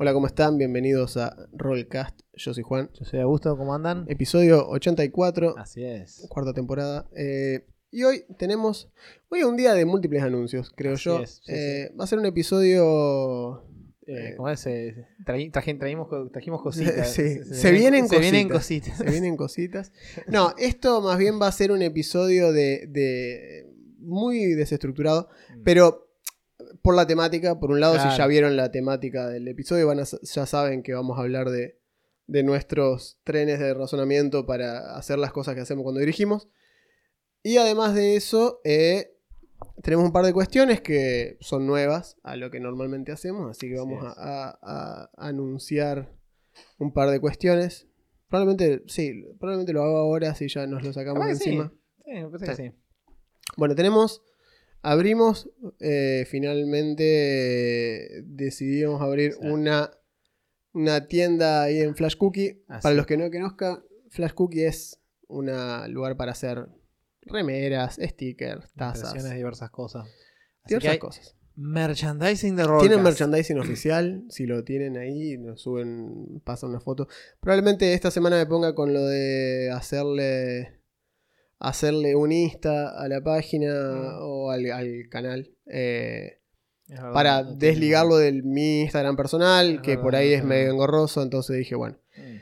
Hola, ¿cómo están? Bienvenidos a Rollcast. Yo soy Juan. Yo soy Augusto, ¿cómo andan? Episodio 84, Así es. cuarta temporada. Eh, y hoy tenemos. Hoy es un día de múltiples anuncios, creo Así yo. es, sí, Eh, Va a ser un episodio. Eh, ¿Cómo es? Trajimos cositas. Sí, se vienen se vienen cositas. cositas. Se vienen cositas. No, esto más bien va a ser un episodio de. de- muy desestructurado, pero. Por la temática, por un lado, si ya vieron la temática del episodio, van a, ya saben que vamos a hablar de, de nuestros trenes de razonamiento para hacer las cosas que hacemos cuando dirigimos. Y además de eso, eh, tenemos un par de cuestiones que son nuevas a lo que normalmente hacemos, así que vamos a, es. a- a anunciar un par de cuestiones. Probablemente, sí, probablemente lo hago ahora si ya nos lo sacamos de que sí. encima. Sí, me parece que sí. Bueno, tenemos. Abrimos. eh, finalmente eh, decidimos abrir una, una tienda ahí en Flash Cookie. Así. Para los que no conozcan, Flash Cookie es un lugar para hacer remeras, stickers, tazas, diversas cosas. Así que diversas hay cosas. merchandising de rol. Tienen merchandising oficial, si lo tienen ahí, nos suben, pasan una foto. Probablemente esta semana me ponga con lo de hacerle hacerle un Insta a la página Mm. o al, al canal. eh, para desligarlo de mi Instagram personal, Es que verdad, por ahí es tiene- medio engorroso, entonces dije, bueno. Mm.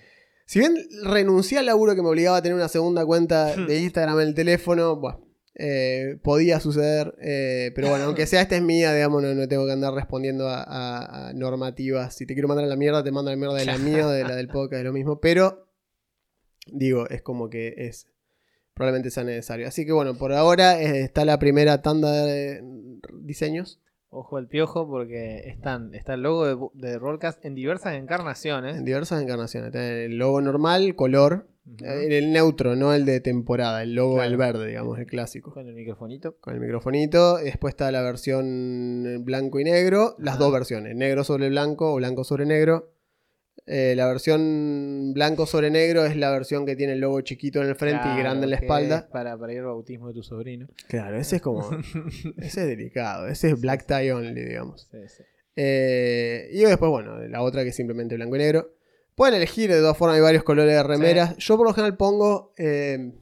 Si bien renuncié al laburo que me obligaba a tener una segunda cuenta de Instagram en el teléfono, bueno, eh, podía suceder. eh, pero bueno, aunque sea esta es mía, digamos, no, no tengo que andar respondiendo a, a- a normativas. Si te quiero mandar a la mierda, te mando a la mierda de la mía de la del podcast, es lo mismo. Pero, digo, es como que es. Probablemente sea necesario. Así que bueno, por ahora eh, está la primera tanda de diseños. Ojo al piojo porque están, está el logo de, de Rollcast en diversas encarnaciones. En diversas encarnaciones. El logo normal, color. Eh, El neutro, no el de temporada. El logo, Claro. el verde, digamos, el clásico. Con el microfonito. Con el microfonito. Después está la versión blanco y negro. Las dos versiones. Negro sobre blanco o blanco sobre negro. Eh, la versión blanco sobre negro es la versión que tiene el logo chiquito en el frente y grande en la espalda. es Para, para ir al bautismo de tu sobrino. Claro, ese es como. ese es delicado. Ese es black tie only, digamos. Sí, sí. Eh, y después, bueno, la otra que es simplemente blanco y negro. Pueden elegir, de todas formas, hay varios colores de remeras. Yo por lo general pongo eh,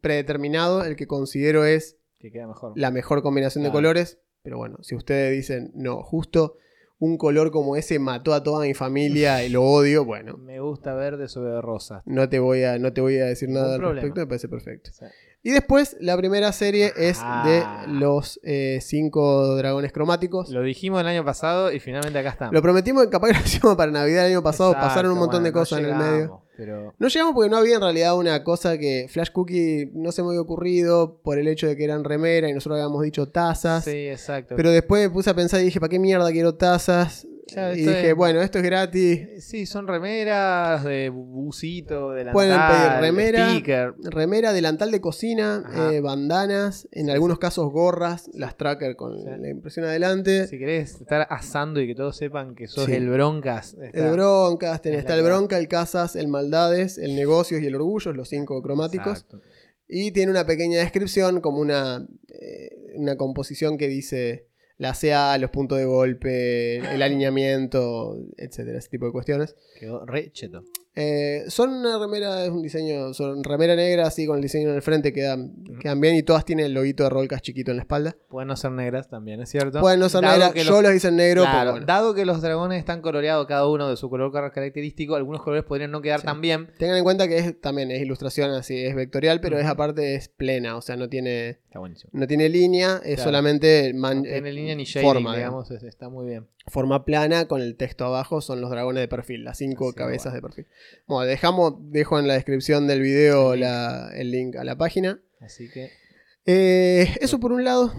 predeterminado, el que considero es Que queda mejor. la mejor combinación de colores. Pero bueno, si ustedes dicen, no, justo un color como ese mató a toda mi familia y lo odio, bueno, Me gusta verde sobre rosa. no te voy a, no te voy a decir nada al respecto, me parece perfecto. Sí. Y después, la primera serie es Ah. de los eh, cinco dragones cromáticos. Lo dijimos el año pasado y finalmente acá estamos. Lo prometimos que capaz que lo hacíamos para Navidad el año pasado, Exacto, pasaron un montón de no cosas en el medio. Pero No llegamos porque no había en realidad una cosa que Flash Cookie no se me había ocurrido por el hecho de que eran remera y nosotros habíamos dicho tazas. sí, exacto. Pero después me puse a pensar y dije, ¿para qué mierda quiero tazas? Claro, y dije, es- bueno, esto es gratis. Eh, sí, son remeras de busito, de Pueden pedir remera, sticker. Remera, delantal de cocina, eh, bandanas, en algunos casos gorras, las tracker con Sí. la impresión adelante. Si querés estar asando y que todos sepan que sos el Broncas. está- El Broncas, tenés- es está el. Bronca, el Casas, el Maldades, el Negocios y el Orgullo, los cinco cromáticos. Exacto. Y tiene una pequeña descripción, como una, eh, una composición que dice la CA, los puntos de golpe, el alineamiento, etcétera, ese tipo de cuestiones. Quedó re cheto. Eh, son una remera, es un diseño, son remera negra así con el diseño en el frente, quedan, quedan bien y todas tienen el loguito de Rolcas chiquito en la espalda. Pueden no ser negras también, ¿es cierto? Pueden no ser Dado negras, yo los- los hice en negro, Claro, pero bueno. dado que los dragones están coloreados cada uno de su color car- característico, algunos colores podrían no quedar Sí. tan bien. Tengan en cuenta que es, también es ilustración así, es vectorial, pero es Ujú. aparte es plena, o sea, no tiene, Está no tiene línea, es Claro. solamente man- No tiene eh, línea ni shading, forma, digamos, es- está muy bien. Forma plana con el texto abajo son los dragones de perfil, las cinco Así, cabezas bueno. de perfil. Bueno, dejamos, dejo en la descripción del video El link. la- el link a la página. Así que Eh, eso por un lado.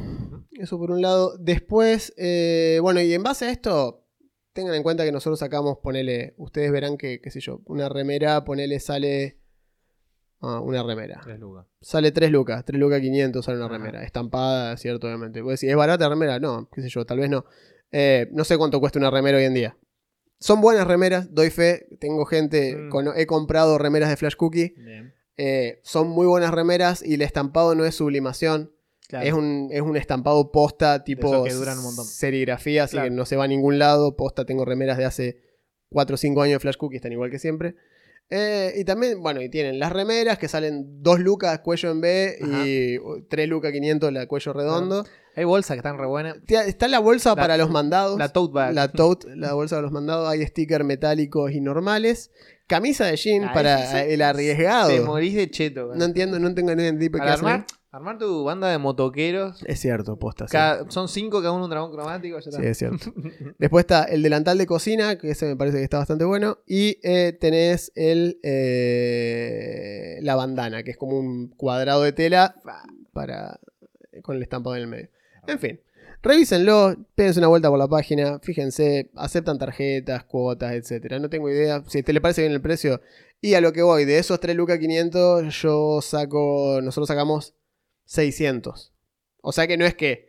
Eso por un lado. Después, eh, bueno, y en base a esto, tengan en cuenta que nosotros sacamos, ponele, ustedes verán que, qué sé yo, una remera, ponele, sale Ah, una remera. 3 lucas. Sale 3 lucas, 3 lucas 500 sale una Ajá. remera. Estampada, cierto, obviamente. Puedes decir, ¿es barata la remera? No, qué sé yo, tal vez no. Eh, no sé cuánto cuesta una remera hoy en día. Son buenas remeras, doy fe. Tengo gente, Mm. con- he comprado remeras de Flash Cookie. Bien. Eh, son muy buenas remeras y el estampado no es sublimación. Claro. Es, un, es un estampado posta tipo esos que duran un montón. serigrafía, así Claro. que no se va a ningún lado. Posta, tengo remeras de hace 4 o 5 años de Flash Cookie, están igual que siempre. Eh, y también, bueno, y tienen las remeras que salen 2 lucas cuello en B y 3 lucas 500 la cuello redondo. Hay bolsas que están re buenas. Está la bolsa La- para los mandados. La tote bag. La tote, la bolsa de los mandados. Hay stickers metálicos y normales. Camisa de jean Ah, para sí. el arriesgado. Te morís de cheto. No entiendo, no tengo ni idea de qué hacen. Armar, tu banda de motoqueros. Es cierto, posta. sí. son cinco, cada uno un dragón cromático. Ya está. Sí, es cierto. Después está el delantal de cocina, que ese me parece que está bastante bueno. Y eh, tenés el eh, la bandana, que es como un cuadrado de tela para con el estampado en el medio. En fin, revísenlo, pédense una vuelta por la página, fíjense, aceptan tarjetas, cuotas, etcétera. No tengo idea. Si te le parece bien el precio. Y a lo que voy, de esos 3 lucas 500, yo saco. Nosotros sacamos 600. O sea que no es que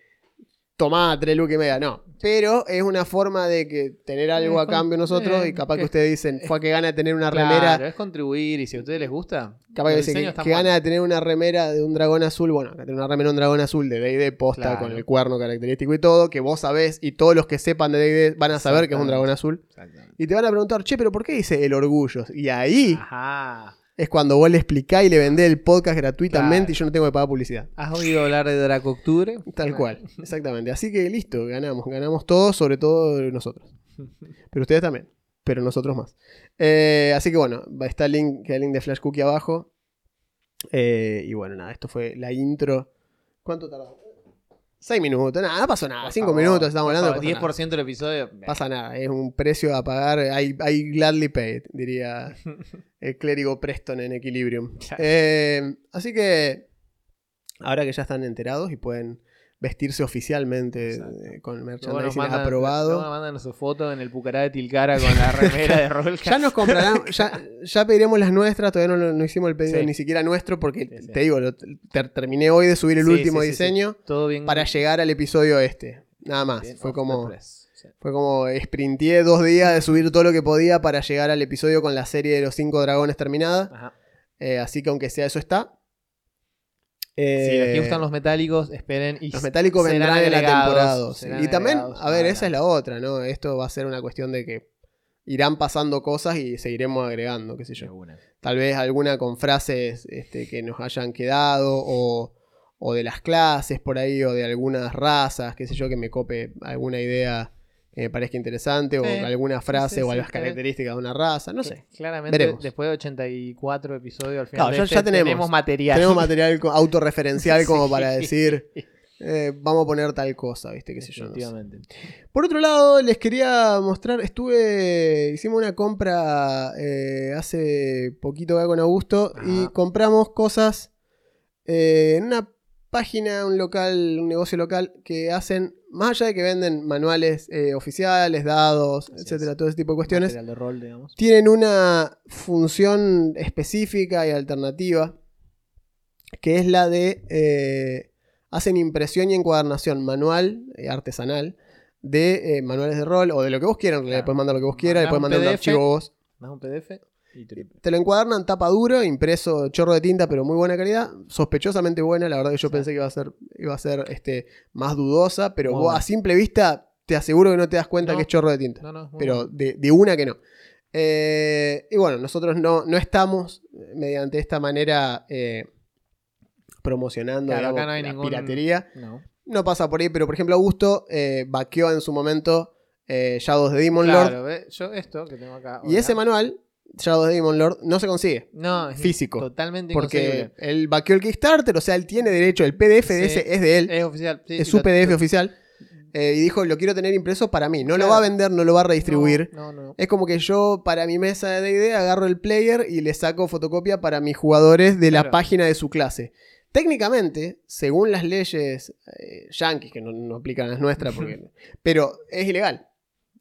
tomá 3 lucas y media, no. Pero es una forma de que tener algo a cambio nosotros y capaz que es- ustedes dicen, fue que gana de tener una Claro, remera. es contribuir y si a ustedes les gusta. Capaz que el dice diseño que, gana de tener una remera de un dragón azul. Bueno, tener una remera de un dragón azul de D&D posta Claro. con el cuerno característico y todo, que vos sabés y todos los que sepan de D&D van a saber que es un dragón azul. Y te van a preguntar, che, pero ¿por qué dice el orgullo? Y ahí Ajá. Es cuando vos le explicás y le vendés el podcast gratuitamente Claro. y yo no tengo que pagar publicidad. ¿Has oído hablar de Draco Octubre? Tal cual, exactamente. Así que listo, ganamos. Ganamos todos, sobre todo nosotros. Pero ustedes también. Pero nosotros más. Eh, así que bueno, está el link, el link de Flash Cookie abajo. Eh, y bueno, nada, esto fue la intro. ¿Cuánto tardó? Seis minutos, nada, no pasó nada. Por Cinco favor, minutos estamos hablando. favor, no pasa nada. 10% del episodio. Pasa nada, es un precio a pagar. I, I gladly paid, diría el clérigo Preston en Equilibrium. Eh, así que ahora que ya están enterados y pueden vestirse oficialmente Exacto. eh, con merchandising mandan, aprobado. nos mandan su foto en el Pucará de Tilcara con la remera de Rolka. Ya nos comprarán, ya, ya pediremos las nuestras, todavía no, no hicimos el pedido Sí. ni siquiera nuestro porque Sí, sí. te digo, lo- terminé hoy de subir el último diseño Todo bien. para llegar al episodio este. Nada más. bien Fue como, fue como sprinteé dos días de subir todo lo que podía para llegar al episodio con la serie de los cinco dragones terminada. Ajá. Eh, así que aunque sea eso está. Si les Eh, gustan los metálicos, esperen y Los metálicos vendrán en la temporada. Y también, a ver, esa es la otra, ¿no? Esto va a ser una cuestión de que irán pasando cosas y seguiremos agregando, qué sé yo. Tal vez alguna con frases este, que nos hayan quedado o, o de las clases por ahí o de algunas razas, qué sé yo, que me cope alguna idea me parezca interesante o Sí, alguna frase sí, o las características de una raza, no sé. Claramente, Veremos. después de 84 episodios, al final Claro, de ya- este, ya tenemos. material. Tenemos material autorreferencial como para decir, eh, vamos a poner tal cosa, ¿viste? Qué sé yo. no sé. Por otro lado, les quería mostrar, estuve, hicimos una compra eh, hace poquito acá con Augusto y compramos cosas eh, en una página, un local, un negocio local que hacen, más allá de que venden manuales eh, oficiales, dados, Así etcétera, es. todo ese tipo de cuestiones, de rol, tienen una función específica y alternativa que es la de eh, hacen impresión y encuadernación manual, eh, artesanal, de eh, manuales de rol o de lo que vos quieras. Claro. puedes mandar lo que vos quieras, le puedes un mandar un PDF. archivo vos. Más un PDF y te lo imprimo. Te lo encuadernan tapa duro, impreso chorro de tinta, pero muy buena calidad, sospechosamente buena. La verdad que yo Sí. pensé que iba a ser, iba a ser este, más dudosa, pero vos a simple vista te aseguro que no te das cuenta No. que es chorro de tinta No, no, muy pero de, de una que no. Eh, y bueno, nosotros no, no estamos eh, mediante esta manera eh, promocionando Claro, digamos, acá no hay la ningún- piratería. No. Pasa por ahí, pero por ejemplo Augusto eh, vaqueó en su momento eh, Shadows de Demon Lord. Claro, ¿ves? yo esto que tengo acá. Y ese ahora, de Demon Lord, no se consigue. no, es físico, Totalmente Porque él vaqueó el Kickstarter, o sea, él tiene derecho, el PDF de Sí. ese es de él, Es oficial. sí, es su lo- PDF lo- oficial. eh, y dijo, lo quiero tener impreso para mí. No lo va a vender, no lo va a redistribuir. No, no, no. Es como que yo, para mi mesa de D&D, agarro el player y le saco fotocopia para mis jugadores de la página de su clase. Técnicamente, según las leyes eh, yankees, que no, no aplican las nuestras, porque, pero es ilegal.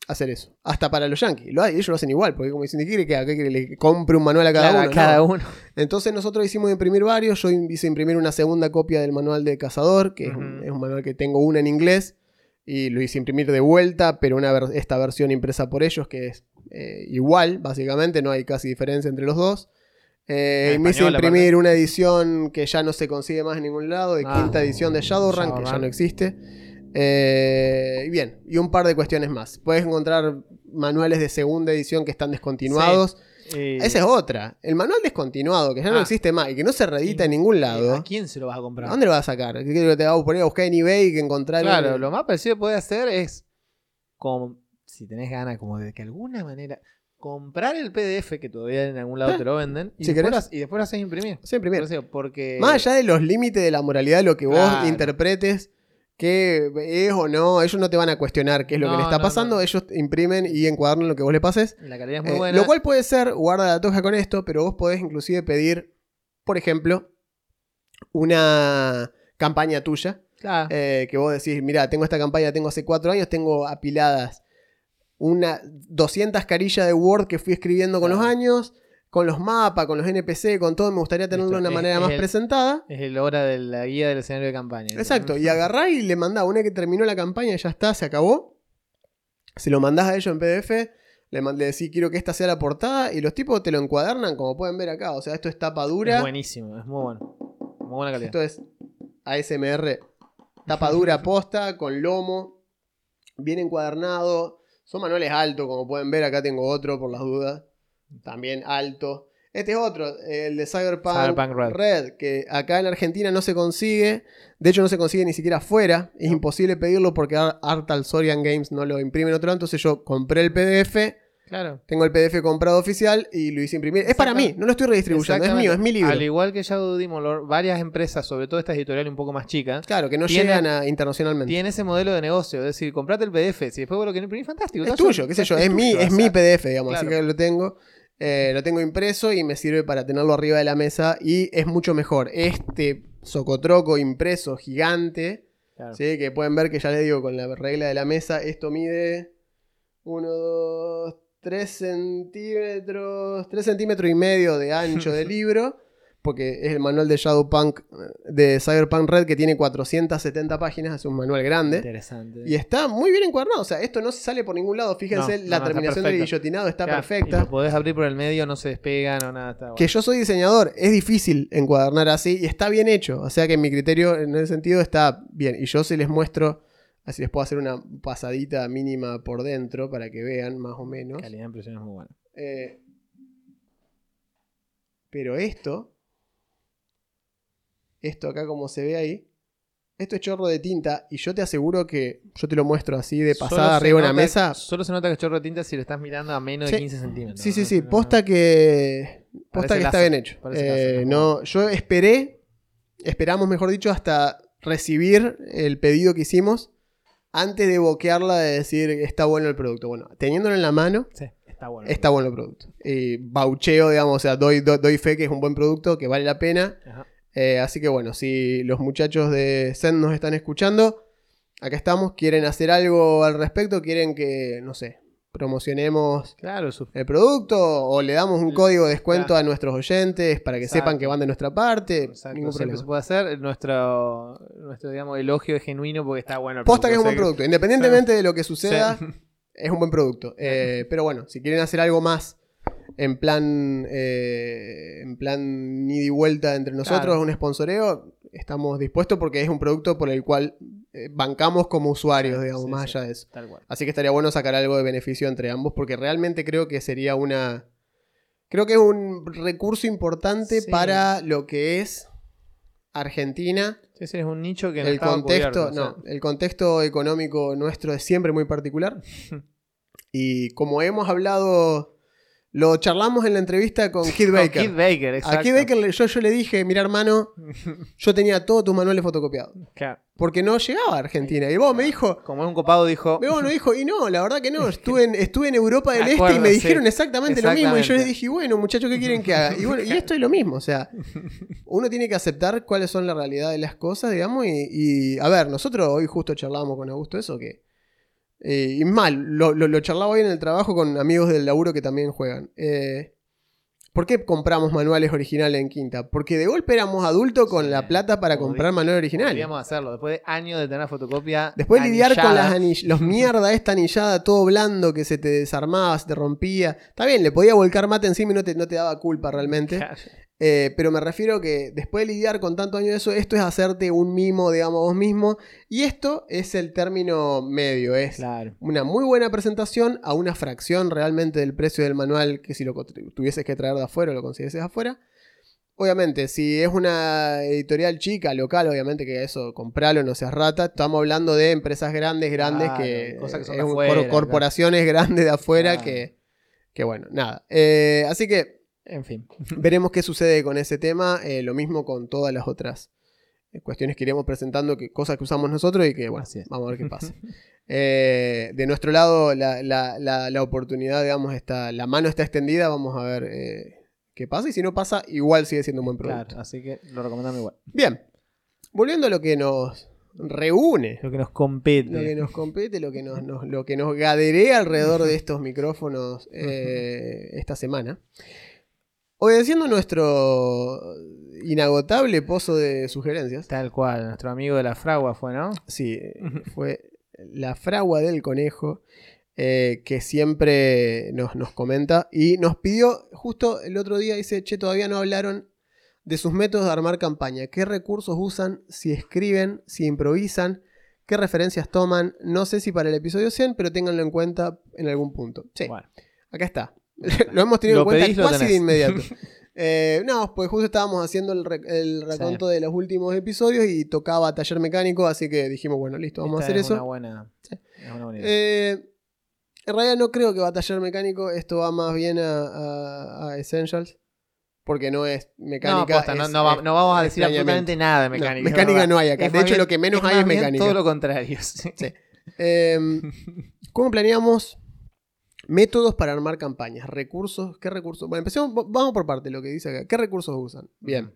Hacer eso. Hasta para los yankees. Lo, ellos lo hacen igual, porque como dicen, ¿qué quiere que haga? ¿Qué quiere? ¿Le compre un manual a cada Claro, uno? cada No. uno. Entonces nosotros hicimos imprimir varios. Yo hice imprimir una segunda copia del manual de cazador, que es, un, Ujú. es un manual que tengo una en inglés. Y lo hice imprimir de vuelta, pero una ver- esta versión impresa por ellos, que es eh, igual, básicamente, no hay casi diferencia entre los dos. Eh, me hice imprimir una edición que ya no se consigue más en ningún lado, de Ah. quinta edición de Shadowrun, que ya no existe. Eh, bien, y un par de cuestiones más. Puedes encontrar manuales de segunda edición que están descontinuados. Eh, Esa es otra. El manual descontinuado, que ya no Ah. existe más y que no se reedita en ningún lado. ¿A quién se lo vas a comprar? ¿A dónde lo vas a sacar? ¿Qué te vas a poner a buscar en eBay y que encontrar? Claro, lo más parecido que puedes hacer es, como, si tenés ganas, como de que alguna manera, comprar el PDF que todavía en algún lado Ah, te lo venden y, si después, lo- y después lo haces imprimir. Sí, imprimir. Porque... Más allá de los límites de la moralidad, lo que vos interpretes, que es o no, ellos no te van a cuestionar qué es lo que le está no, pasando, no. ellos imprimen y encuadernan lo que vos le pases. La calidad es muy Eh, buena. lo cual puede ser, guarda la toja con esto, pero vos podés inclusive pedir, por ejemplo, una campaña tuya. Claro. eh, que vos decís, mira, tengo esta campaña, tengo hace cuatro años, tengo apiladas una 200 carillas de Word que fui escribiendo con Claro. los años, con los mapas, con los NPC, con todo, me gustaría tenerlo de una es- manera es más el- presentada. Es el hora de la guía del escenario de campaña. Exacto, y agarrá y le mandá, una que terminó la campaña, ya está, se acabó. Se lo mandás a ellos en PDF, le, le decís quiero que esta sea la portada y los tipos te lo encuadernan como pueden ver acá. O sea, esto es tapa dura. Es buenísimo, es muy bueno. Muy buena calidad. Esto es ASMR. Tapa dura posta, con lomo. Bien encuadernado. Son manuales altos, como pueden ver. Acá tengo otro por las dudas. También alto. Este es otro, el de Cyberpunk, Cyberpunk Red. que acá en Argentina no se consigue. De hecho, no se consigue ni siquiera afuera. Es imposible pedirlo porque Ar- Artal Sorian Games no lo imprime en otro lado. Entonces yo compré el PDF. Claro. Tengo el PDF comprado oficial y lo hice imprimir. Es para mí, no lo estoy redistribuyendo. Es mío, es mi libro. Al igual que Demon Lord, varias empresas, sobre todo estas editoriales un poco más chicas, Claro, que no Tiene- llegan a, internacionalmente. tienen ese modelo de negocio. Es decir, comprate el PDF. Si después vos lo querés imprimir, fantástico. Es tuyo, yo- qué sé yo, es, mi, tuyo, es o mi PDF, digamos, así que lo tengo. Eh, lo tengo impreso y me sirve para tenerlo arriba de la mesa y es mucho mejor. Este socotroco impreso gigante, claro. ¿sí? que pueden ver que ya les digo con la regla de la mesa, esto mide 1, 2, 3 centímetros, 3 centímetros y medio de ancho de libro, porque es el manual de Shadowpunk, eh, de Cyberpunk Red que tiene 470 páginas, es un manual grande. Interesante. Y está muy bien encuadernado. O sea, esto no se sale por ningún lado. Fíjense, No, la no, terminación del guillotinado está Claro, Y perfecta. lo podés abrir por el medio, no se despega, no nada. Está bueno. Que yo soy diseñador, es difícil encuadernar así y está bien hecho. O sea que mi criterio en ese sentido está bien. Y yo se les muestro, así les puedo hacer una pasadita mínima por dentro para que vean más o menos. calidad de impresión es muy buena. Eh, pero esto, esto acá como se ve ahí, esto es chorro de tinta y yo te aseguro que yo te lo muestro así de pasada arriba de una mesa. Solo se nota que es chorro de tinta si lo estás mirando a menos de Sí. 15 centímetros. Sí, sí, sí. Posta que. Posta que está bien hecho. Eh, no, yo esperé. Esperamos, mejor dicho, hasta recibir el pedido que hicimos. Antes de boquearla de decir está bueno el producto. Bueno, teniéndolo en la mano, Sí, está bueno. está bueno el producto. Y baucheo, digamos, o sea, doy, do- doy fe que es un buen producto, que vale la pena. Ajá. Eh, así que bueno, si los muchachos de Zen nos están escuchando, acá estamos, quieren hacer algo al respecto, quieren que, no sé, promocionemos Claro, su- el producto o le damos un código de descuento Claro. a nuestros oyentes para que Exacto. sepan que van de nuestra parte. Exacto, Ningún siempre problema. se puede hacer. Nuestro, nuestro digamos, elogio es genuino porque está bueno. el Posta que es un producto, buen producto. Independientemente de lo que Sí. suceda, es un buen producto. Eh, pero bueno, si quieren hacer algo más en plan eh, en plan ida y vuelta entre nosotros, Claro. un sponsoreo, estamos dispuestos porque es un producto por el cual eh, bancamos como usuarios, digamos, sí, más sí. allá de eso. Tal cual. Así que estaría bueno sacar algo de beneficio entre ambos, porque realmente creo que sería una. Creo que es un recurso importante Sí. para lo que es Argentina. Sí, es un nicho que no el contexto, cubierto, o sea, no, el contexto económico nuestro es siempre muy particular. y como hemos hablado, lo charlamos en la entrevista con Kid Con Baker. Kid Baker, exacto. A Kid Baker yo, yo le dije, mira hermano, yo tenía todos tus manuales fotocopiados. Claro. Porque no llegaba a Argentina. Y vos me dijo, Como es un copado, dijo. me bueno, dijo, y no, la verdad que no, estuve en, estuve en Europa del Este y me sí. dijeron exactamente, lo mismo. Y yo les dije, bueno, muchachos, ¿qué quieren que haga? Y bueno, y esto es lo mismo, o sea, uno tiene que aceptar cuáles son la realidad de las cosas, digamos, y, y, a ver, nosotros hoy justo charlábamos con Augusto eso, que Eh, y mal, lo, lo, lo charlaba hoy en el trabajo con amigos del laburo que también juegan. Eh, ¿Por qué compramos manuales originales en Quinta? Porque de golpe éramos adultos con Sí. la plata para comprar manuales originales. Podríamos hacerlo. Después de años de tener fotocopia. Después lidiar con las anillada. anill- los mierda, esta anillada, todo blando que se te desarmaba, se te rompía. Está bien, le podía volcar mate encima y no te, no te daba culpa realmente. Claro. Eh, pero me refiero que después de lidiar con tantos años de eso, esto es hacerte un mimo, digamos, vos mismo. Y esto es el término medio, es Claro. una muy buena presentación a una fracción realmente del precio del manual que si lo tuvieses que traer de afuera o lo consiguieses afuera. Obviamente, si es una editorial chica, local, obviamente que eso, compralo, no seas rata. Estamos hablando de empresas grandes, grandes, Claro, que, cosas que son es afuera, cor- corporaciones grandes de afuera que, que bueno, nada. Eh, así que En fin. veremos qué sucede con ese tema. eh, lo mismo con todas las otras eh, cuestiones que iremos presentando, que, cosas que usamos nosotros y que, bueno, Así es. vamos a ver qué pasa. Eh, de nuestro lado, la, la- la- la oportunidad, digamos, está, la mano está extendida. Vamos a ver eh, qué pasa. Y si no pasa, igual sigue siendo un buen producto. Claro, así que lo recomendamos igual. Bien, volviendo a lo que nos reúne, Lo que nos compete. lo que nos compete, lo que nos, nos- lo que nos gaderea alrededor de estos micrófonos eh, esta semana. Obedeciendo nuestro inagotable pozo de sugerencias, Tal cual. Nuestro amigo de la fragua fue, ¿no? sí, fue la fragua del conejo eh, que siempre nos, nos comenta y nos pidió, justo el otro día, dice, che, todavía no hablaron de sus métodos de armar campaña, qué recursos usan, si escriben, si improvisan, qué referencias toman, no sé si para el episodio 100, pero ténganlo en cuenta en algún punto. Sí, Bueno. acá está. lo hemos tenido Lo en cuenta pedís, casi de inmediato. Eh, no, pues justo estábamos haciendo el, re- el reconto de los últimos episodios y tocaba taller mecánico, así que dijimos, bueno, listo, vamos a hacer es eso. Una buena, es una buena idea. Eh, en realidad no creo que va a taller mecánico, esto va más bien a, a- a Essentials, porque no es mecánica. no, posta, no, es- no va- es no vamos a decir absolutamente nada de mecánica. mecánica no hay acá. De hecho, bien- lo que menos hay es mecánica. Todo lo contrario. Sí. Eh, ¿Cómo planeamos métodos para armar campañas? Recursos, ¿qué recursos? Bueno, empecemos, vamos por parte, lo que dice acá. ¿Qué recursos usan? Bien.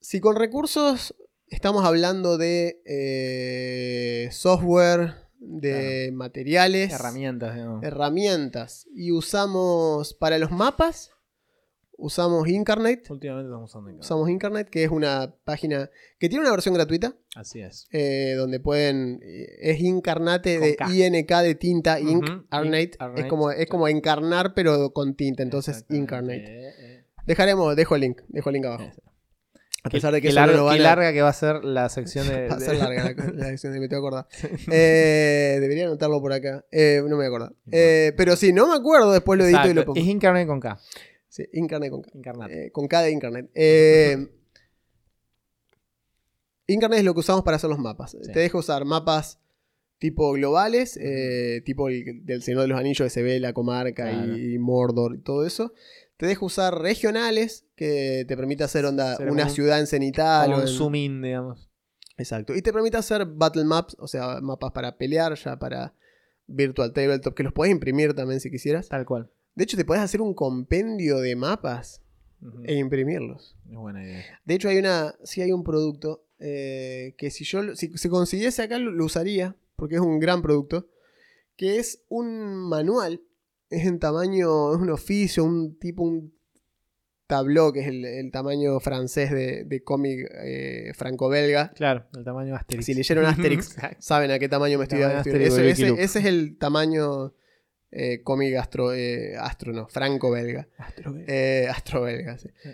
Si con recursos estamos hablando de eh, software, de materiales, Herramientas, digamos. herramientas, y usamos para los mapas, usamos Incarnate. Últimamente estamos usando Incarnate. Usamos Incarnate, que es una página que tiene una versión gratuita, Así es. eh, donde pueden. eh, Es Incarnate Con de K. INK de tinta, Ink, Ujú, Arnate. Ink, Arnate, Es, como, es como encarnar, pero con tinta, entonces. Incarnate. Eh. Dejaremos, dejo el link, dejo el link abajo. Eso. A pesar de que no larga, lo van a- larga que va a ser la sección de. Va a ser larga la, la sección de me tengo que acordar. Eh, debería anotarlo por acá. Eh, no me voy a acordar. Eh, pero si no me acuerdo, después lo edito y lo pongo. Es Incarnate con K. Sí, Incarnate con K. Incarnate. Eh, con K de Incarnate. Eh, Incarnate es lo que usamos para hacer los mapas. Sí. Te deja usar mapas tipo globales, eh, tipo el del Señor de los Anillos que se ve la comarca Claro. y, Mordor y todo eso. Te deja usar regionales, que te permite hacer onda Ser una un- ciudad en cenital. O un en- zoom in, digamos. Exacto. Y te permite hacer battle maps, o sea, mapas para pelear, ya para virtual tabletop, que los puedes imprimir también si quisieras. Tal cual. De hecho, te puedes hacer un compendio de mapas e imprimirlos. Es buena idea. De hecho, hay una. Sí hay un producto. eh, que si yo. Si se consiguiese acá, lo, lo usaría. Porque es un gran producto. Que es un manual. Es en tamaño. Es un oficio. Un tipo. Un tabló. Que es el, el tamaño francés de, de cómic eh, franco-belga. Claro, el tamaño Asterix. Si leyeron Asterix, saben a qué tamaño me estoy refiriendo. Asterix, Ese, ese- ese es el tamaño. Eh, cómic astro, eh, astro, no, franco-belga. Eh, astro-belga, sí. Sí.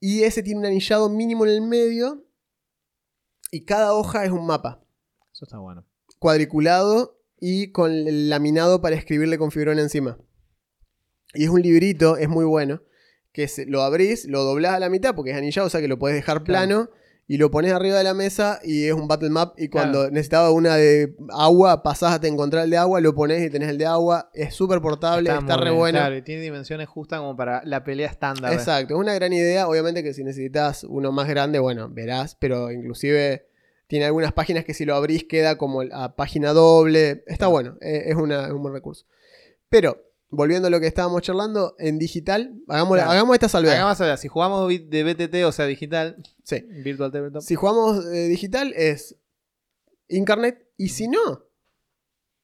Y ese tiene un anillado mínimo en el medio. Y cada hoja es un mapa. Eso está bueno. Cuadriculado y con el laminado para escribirle con fibrón encima. Y es un librito, es muy bueno. Que se- lo abrís, lo doblás a la mitad porque es anillado, o sea que lo podés dejar plano. Y lo pones arriba de la mesa y es un battle map. Y cuando Claro. necesitaba una de agua, pasás hasta encontrar el de agua, lo pones y tenés el de agua. Es súper portable, está, re bien, bueno. Claro, y tiene dimensiones justas como para la pelea estándar. Exacto, es una gran idea. Obviamente que si necesitas uno más grande, bueno, verás, pero inclusive tiene algunas páginas que si lo abrís queda como a página doble. Está bueno, eh, es, una- es un buen recurso. Pero, volviendo a lo que estábamos charlando, en digital, hagamos, Claro. hagamos esta salvedad. Hagamos ver, si jugamos de BTT, o sea, digital, Sí. Virtual Tabletop. Si jugamos eh, digital es Incarnate y si no,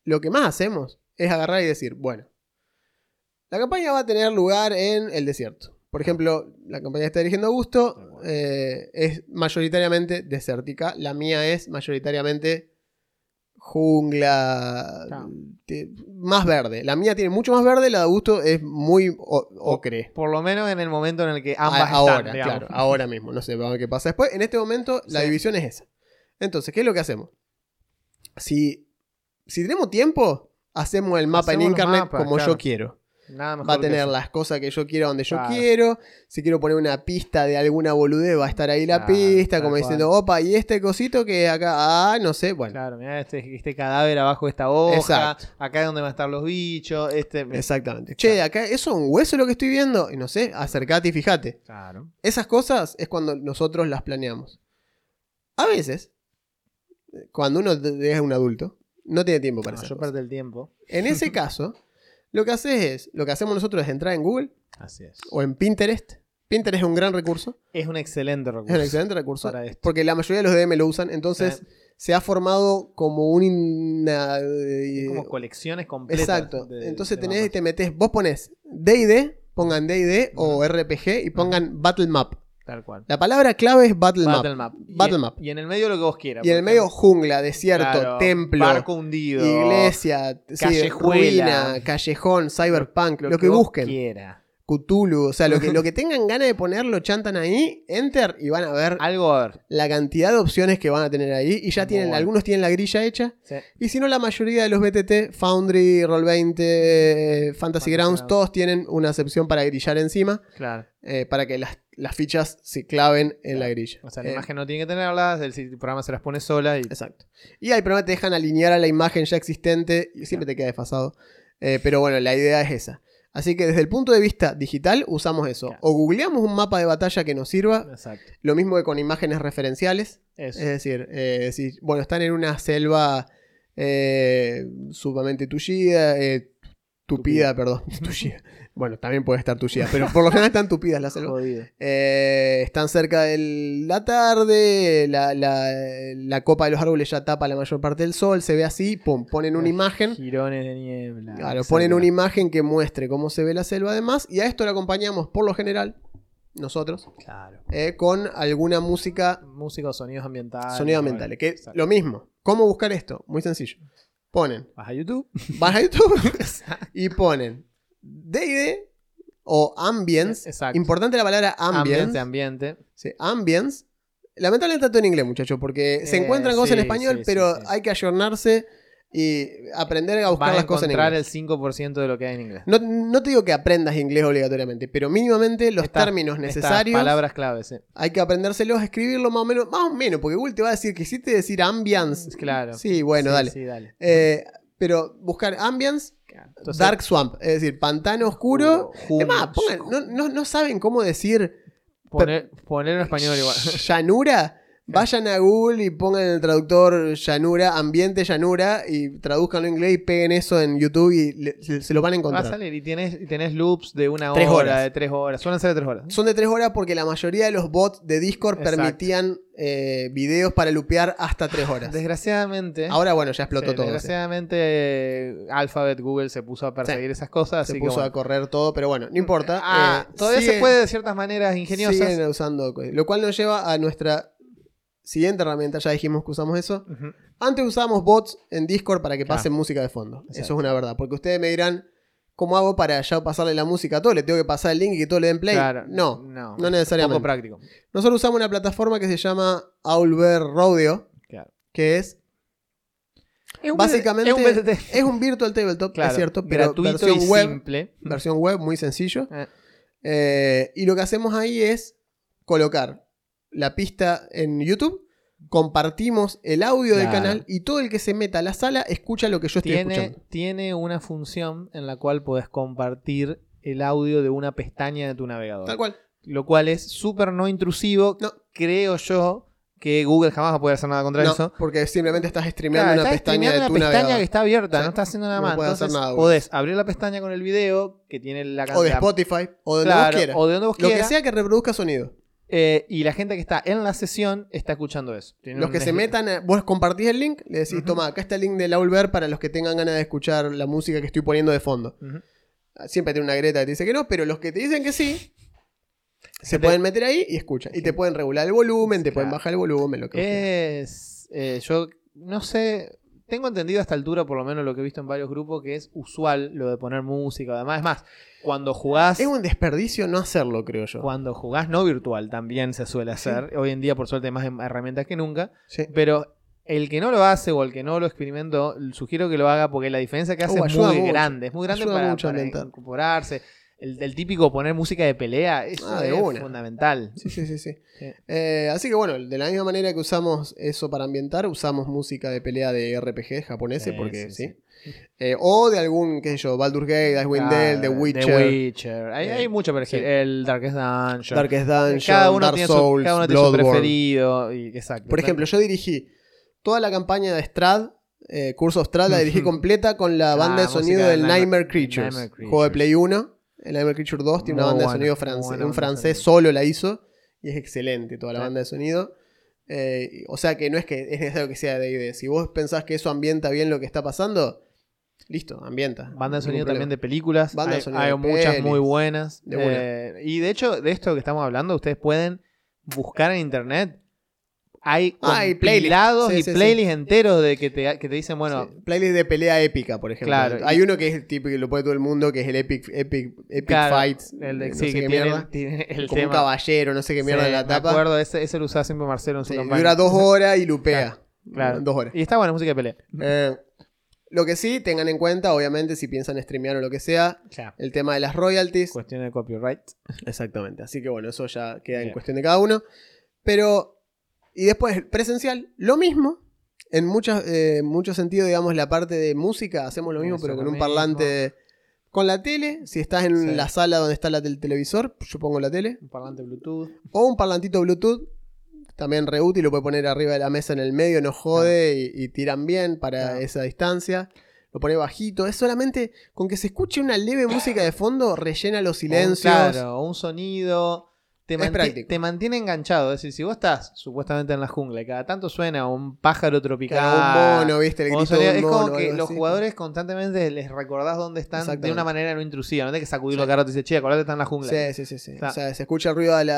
lo que más hacemos es agarrar y decir, bueno, la campaña va a tener lugar en el desierto. Por ejemplo, la campaña que está dirigiendo Augusto eh, es mayoritariamente desértica. La mía es mayoritariamente jungla, Claro. te- más verde. La mía tiene mucho más verde, la de Augusto es muy o- ocre. Por lo menos en el momento en el que ambas A- están, ahora, digamos. claro, ahora mismo. No sé, vamos a ver qué pasa después. En este momento, la división es esa. Entonces, ¿qué es lo que hacemos? Si, si tenemos tiempo, hacemos el mapa Hacemos en internet mapas, como claro. yo quiero. Nada mejor Va a tener eso. las cosas que yo quiero donde yo Claro. quiero. Si quiero poner una pista de alguna boludez, va a estar ahí la Claro, pista, como cual. diciendo, opa, y este cosito que acá, ah, no sé, bueno. Claro, mirá este, este cadáver abajo de esta hoja. Exacto. Acá es donde van a estar los bichos. Este. Exactamente. Che, acá, ¿eso es un hueso lo que estoy viendo? Y no sé, acercate y fíjate. Claro. Esas cosas es cuando nosotros las planeamos. A veces, cuando uno es un adulto, no tiene tiempo para No, esas yo perdí el tiempo. En ese caso, lo que haces es, lo que hacemos nosotros es entrar en Google Así es. o en Pinterest. Pinterest es un gran recurso, Es un excelente recurso. es un excelente recurso, para esto. porque la mayoría de los DM lo usan, entonces Sí. se ha formado como una... eh, Como colecciones completas. Exacto. de- Entonces de tenés te metes, vos pones D&D, pongan D&D o RPG y pongan Battle Map. Tal cual. La palabra clave es Battle, Battle Map. Map. Battle y, Map. Y en el medio lo que vos quieras. Y en el medio jungla, desierto, Claro, templo, Barco hundido. iglesia, callejuela. ruina, callejón, cyberpunk, lo, Lo que, vos busquen. quiera. Cthulhu, o sea, lo que, lo que tengan ganas de poner lo chantan ahí, enter y van a ver Algo a ver. la cantidad de opciones que van a tener ahí. Y ya Muy tienen, bueno. algunos tienen la grilla hecha. Sí. Y si no, la mayoría de los BTT, Foundry, Roll20, Fantasy, Fantasy Grounds, todos tienen una sección para grillar encima, Claro. eh, para que las, las fichas se claven en la grilla. O sea, la Eh, imagen no tiene que tenerlas, el, el programa se las pone sola y Exacto. Y ahí programa te dejan alinear a la imagen ya existente y siempre te queda desfasado. Eh, pero bueno, la idea es esa. Así que desde el punto de vista digital usamos eso. Claro. O googleamos un mapa de batalla que nos sirva, Exacto. lo mismo que con imágenes referenciales. Eso. Es decir, eh, si bueno, están en una selva eh, sumamente tullida, eh, tupida, perdón, tullida. Bueno, también puede estar tullida, pero por lo general están tupidas las selvas. Eh, están cerca de la tarde, la, la- la copa de los árboles ya tapa la mayor parte del sol, se ve así, pum, ponen una imagen. Girones de niebla. Claro, ponen una imagen que muestre cómo se ve la selva además, y a esto lo acompañamos por lo general, nosotros, Claro. eh, con alguna música, Música o sonidos ambientales. sonidos ambientales, que Exacto. lo mismo. ¿Cómo buscar esto? Muy sencillo. Ponen, Vas a YouTube. van a YouTube y ponen D&D o Ambience. Exacto. Importante la palabra Ambiente, Ambience. ambiente. Sí, Ambience. Lamentablemente está todo en inglés, muchachos, porque se Eh, encuentran cosas en español, sí, pero sí, hay que ayornarse y aprender a buscar Vas las cosas en encontrar inglés. el 5% de lo que hay en inglés. No, no te digo que aprendas inglés obligatoriamente, pero mínimamente los términos necesarios palabras claves, sí. hay que aprendérselos, escribirlo más o menos, más o menos, porque Google te va a decir que hiciste decir ambience. Claro. Sí, bueno, dale. Sí, dale. Eh, pero buscar ambience. Entonces, dark swamp, es decir, pantano oscuro. Es más, pongan, no, no- no saben cómo decir Poner, poner en español igual. llanura. Vayan a Google y pongan en el traductor llanura, ambiente llanura y traduzcanlo en inglés y peguen eso en YouTube y le- se, se lo van a Va a encontrar. salir y tenés loops de una Tres hora, horas. de tres horas. Suelen ser de tres horas. Son de tres horas porque la mayoría de los bots de Discord Exacto. permitían eh, videos para lupear hasta tres horas. Desgraciadamente. Ahora, bueno, ya explotó sí, todo. Desgraciadamente, Alphabet, Google se puso a perseguir esas cosas. Se así puso que, a correr todo, pero bueno, no importa. Ah, eh, todavía se puede de ciertas maneras ingeniosas. Siguen usando. Lo cual nos lleva a nuestra siguiente herramienta. Ya dijimos que usamos eso. Antes usábamos bots en Discord para que Claro. pasen música de fondo. Eso es una verdad. Porque ustedes me dirán, ¿cómo hago para ya pasarle la música a todo? ¿Le tengo que pasar el link y que todo le den play? Claro. No, no, no necesariamente. Poco práctico. Nosotros usamos una plataforma que se llama Owlbear Rodeo, Claro. que es Es un básicamente es un BTT. es un virtual tabletop, Claro, es cierto, pero gratuito versión y web, simple. versión web muy sencillo. Eh, Eh, y lo que hacemos ahí es colocar la pista en YouTube, compartimos el audio del canal y todo el que se meta a la sala escucha lo que yo estoy tiene, escuchando. tiene una función en la cual podés compartir el audio de una pestaña de tu navegador. Tal cual. Lo cual es súper no intrusivo. No. Creo yo que Google jamás va a poder hacer nada contra No, eso. porque simplemente estás streameando Claro, una estás pestaña de streameando tu una pestaña que está abierta, no está haciendo nada No más. puede hacer nada, podés abrir la pestaña con el video que tiene la O de cantidad. Spotify, o de donde vos quieras. o de donde vos Lo que quieras. sea que reproduzca sonido. Eh, y la gente que está en la sesión está escuchando eso. Tiene Los que se metan, a- vos compartís el link, le decís, toma, acá está el link del Aulver para los que tengan ganas de escuchar la música que estoy poniendo de fondo. Ujú. Siempre tiene una greta que te dice que no, pero los que te dicen que sí, se pueden meter ahí y escuchan. Y te pueden regular el volumen, te pueden bajar el volumen, lo que. Es. eh, yo no sé. Tengo entendido a esta altura, por lo menos lo que he visto en varios grupos, que es usual lo de poner música. Además, es más, cuando jugás. Es un desperdicio no hacerlo, creo yo. Cuando jugás no virtual también se suele hacer. Hoy en día, por suerte, hay más herramientas que nunca. Sí. Pero el que no lo hace o el que no lo experimentó, sugiero que lo haga porque la diferencia que hace Uh, es muy grande. Es muy grande para, mucho incorporarse. El, el típico poner música de pelea, eso Ah, de es una. fundamental. Sí, sí, sí, sí. Sí. Eh, así que bueno, de la misma manera que usamos eso para ambientar, usamos música de pelea de RPG japonese, Sí, porque sí. sí, Eh, o de algún, qué sé yo, Baldur's Gate, Icewind Dale, Ah, The Witcher, The Witcher. Hay, Eh, hay mucho para. El Darkest Dungeon. Darkest Dungeon, cada uno Dark tiene Souls, su, cada uno tiene su preferido. Y, exacto. Por ejemplo, yo dirigí toda la campaña de Strad, eh, Curso Strad, la dirigí completa con la Ah, banda de música sonido de del Nightmare- Nightmare Creatures, Nightmare juego de Creatures. Play 1. El Nightmare Creature 2 tiene una banda buena, de sonido francés. Un francés solo la hizo y es excelente toda la Sí. banda de sonido. Eh, o sea que no es que es necesario que sea de D&D. Si vos pensás que eso ambienta bien lo que está pasando, listo, ambienta. Banda de sonido también de películas. Banda hay sonido hay de muchas pelis. muy buenas. De. Eh, y de hecho, de esto que estamos hablando, ustedes pueden buscar en internet. Hay Ah, playlists. Sí, y sí. playlists enteros de que te, que te dicen, bueno, Playlist de pelea épica, por ejemplo. Claro. Hay uno que es tipo que lo puede todo el mundo, que es el Epic, Epic, Epic claro, Fights. el de, no sé que qué tiene, mierda. tiene el como un caballero, no sé qué mierda en la me tapa. acuerdo, ese, ese lo usaba siempre Marcelo en su campaña. dura dos horas y lupea. Claro. Dos horas. Y está buena música de pelea. Eh, lo que sí, tengan en cuenta, obviamente, si piensan streamear o lo que sea, Claro. el tema de las royalties. Cuestión de copyright. Exactamente. Así que bueno, eso ya queda en cuestión de cada uno. Pero, y después, presencial, lo mismo. En muchos, eh, muchos sentidos, digamos, la parte de música, hacemos lo mismo, Eso pero con un mismo. parlante. Con la tele, si estás en Sí. la sala donde está la del televisor, yo pongo la tele. Un parlante Bluetooth. O un parlantito Bluetooth, también re útil, lo puede poner arriba de la mesa en el medio, no jode y, y tiran bien para esa distancia. Lo pone bajito, es solamente con que se escuche una leve música de fondo, rellena los silencios. O un, claro, o un sonido. Te, manti- mantiene enganchado. Es decir, si vos estás supuestamente en la jungla y cada tanto suena un pájaro tropical. Un mono, viste, el grito sonido- de un es como mono, que los así. jugadores constantemente les recordás dónde están de una manera no intrusiva. No tenés que sacudirlo Sí. cada rato y decir, che, acordate está en la jungla. Sí, sí, sí, sí. Está. O sea, se escucha el ruido al,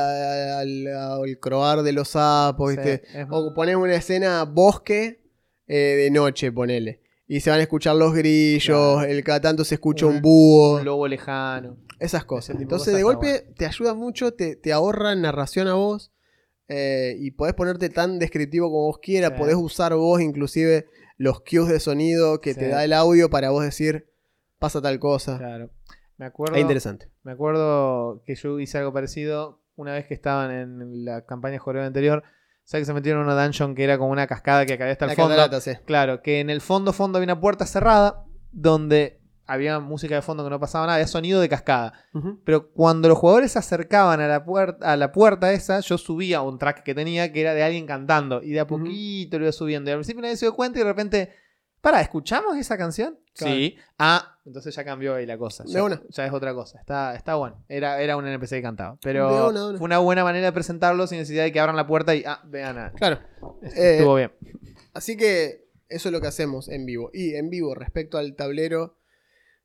croar de los sapos, ¿viste? O pones una escena bosque eh, de noche, ponele. Y se van a escuchar los grillos, Claro. el cada tanto se escucha Un- un búho. un lobo lejano. Esas cosas. Entonces, de golpe te ayuda mucho, te, te ahorra narración a vos eh, y podés ponerte tan descriptivo como vos quieras. Sí. Podés usar vos inclusive los cues de sonido que te da el audio para vos decir, pasa tal cosa. Claro. Me acuerdo. Es interesante. Me acuerdo que yo hice algo parecido una vez que estaban en la campaña de Joreo anterior. ¿Sabes que se metieron en una dungeon que era como una cascada que cabía hasta el La fondo? catarata, sí. Claro, que en el fondo, fondo había una puerta cerrada donde había música de fondo que no pasaba nada, había sonido de cascada. Pero cuando los jugadores se acercaban a la, puerta, a la puerta esa, yo subía un track que tenía que era de alguien cantando. Y de a poquito lo iba subiendo. Y al principio nadie se dio cuenta y de repente, para, ¿escuchamos esa canción? Claro. Sí. Ah, entonces ya cambió ahí la cosa. De Ya, una. ya es otra cosa. Está, está bueno. Era, era un NPC que cantaba. Pero una, fue una buena manera de presentarlo sin necesidad de que abran la puerta y, ah, vean, ah, Claro. Eh, estuvo bien. Así que eso es lo que hacemos en vivo. Y en vivo, respecto al tablero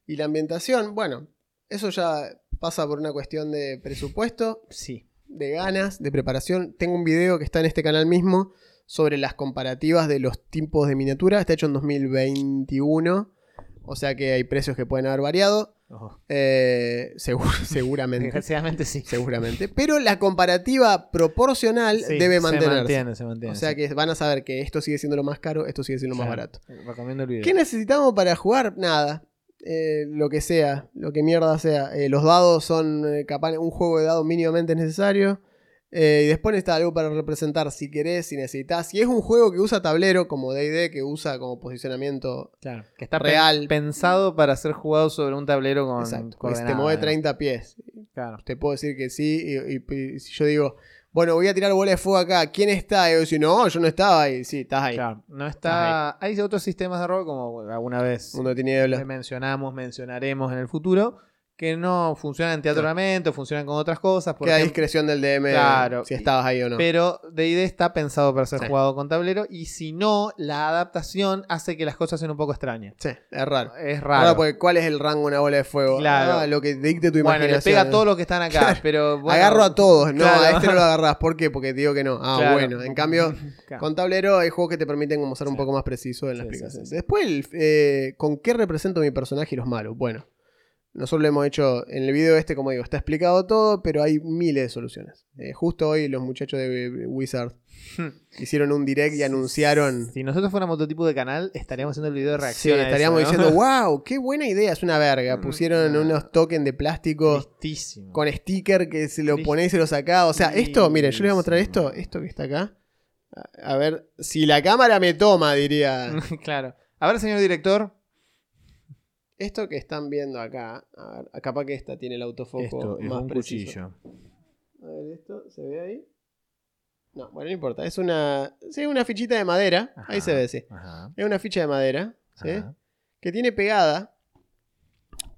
y la ambientación, bueno, eso ya pasa por una cuestión de presupuesto, Sí. de ganas, de preparación. Tengo un video que está en este canal mismo sobre las comparativas de los tipos de miniatura. Está hecho en 2021. O sea que hay precios que pueden haber variado. Eh, seguro- seguramente. Desgraciadamente sí. seguramente. Pero la comparativa proporcional Sí, debe Se mantenerse. mantiene, se mantiene. O sea sí. que van a saber que esto sigue siendo lo más caro, esto sigue siendo lo más Claro. barato. Recomiendo el video. ¿Qué necesitamos para jugar? Nada. Eh, lo que sea, lo que mierda sea. Eh, los dados son eh, capaz, un juego de dados mínimamente necesario. Eh, y después necesitas algo para representar si querés, si necesitas. Si es un juego que usa tablero, como DD, que usa como posicionamiento. Claro, que está Real. pen- pensado para ser jugado sobre un tablero con exacto. que se te mueve ¿no? 30 pies. Claro. Te puedo decir que sí. Y, y- y si yo digo, bueno, voy a tirar bola de fuego acá, ¿quién está? Y yo decir, no, yo no estaba ahí. Sí, estás ahí. Claro, no está. Hay otros sistemas de rol, como alguna vez Mundo de tinieblas. mencionamos, mencionaremos en el futuro, que no funcionan teatralmente o funcionan con otras cosas. Por Queda discreción del DM Claro. si estabas ahí o no. Pero D&D está pensado para ser Sí. jugado con tablero y si no, la adaptación hace que las cosas sean un poco extrañas. Sí, es raro. Es Ahora, raro. porque ¿cuál es el rango de una bola de fuego? Claro. Ah, lo que dicte tu bueno, le imaginación. pega a todos los que están acá, Claro. pero bueno, Agarro a todos. No, Claro. a este no lo agarrás. ¿Por qué? Porque digo que no. Ah, Claro. bueno. En cambio, con tablero hay juegos que te permiten como ser un poco más preciso en la Sí, sí, explicación. sí, sí. Después, eh, ¿con qué represento mi personaje y los malos? Bueno, nosotros lo hemos hecho en el video este, como digo, está explicado todo, pero hay miles de soluciones. Eh, justo hoy los muchachos de Wizard hicieron un direct y anunciaron... Si nosotros fuéramos otro tipo de canal, estaríamos haciendo el video de Sí, reacción. a estaríamos eso, ¿no? diciendo, wow, qué buena idea, es una verga. Mm, Pusieron ah. unos tokens de plástico Listísimo. con sticker que se lo ponés y se lo sacás. O sea, esto, miren, yo les voy a mostrar esto, esto que está acá. A ver, si la cámara me toma, diría. claro. A ver, señor director. Esto que están viendo acá, a ver, capaz que esta tiene el autofoco más preciso. A ver, esto, ¿se ve ahí? No, bueno, no importa. Es una, sí, una fichita de madera. Ahí se ve, sí. Ajá. Es una ficha de madera, ¿sí? Que tiene pegada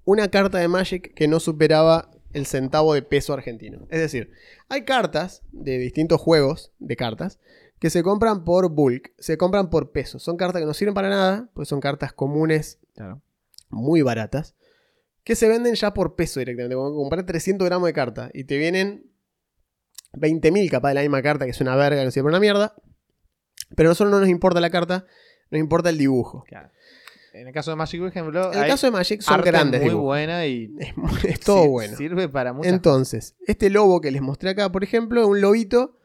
una carta de Magic que no superaba el centavo de peso argentino. Es decir, hay cartas de distintos juegos de cartas que se compran por bulk, se compran por peso. Son cartas que no sirven para nada, pues son cartas comunes Claro. Muy baratas, que se venden ya por peso directamente. Como comprar 300 gramos de carta y te vienen 20.000 capaz de la misma carta, que es una verga, no sirve una mierda. Pero a nosotros no nos importa la carta, nos importa el dibujo. claro. En el caso de Magic, por ejemplo, En el caso de Magic son arte grandes muy buena y Es, todo sir- bueno. Sirve para muchas Entonces, este lobo que les mostré acá, por ejemplo, es un lobito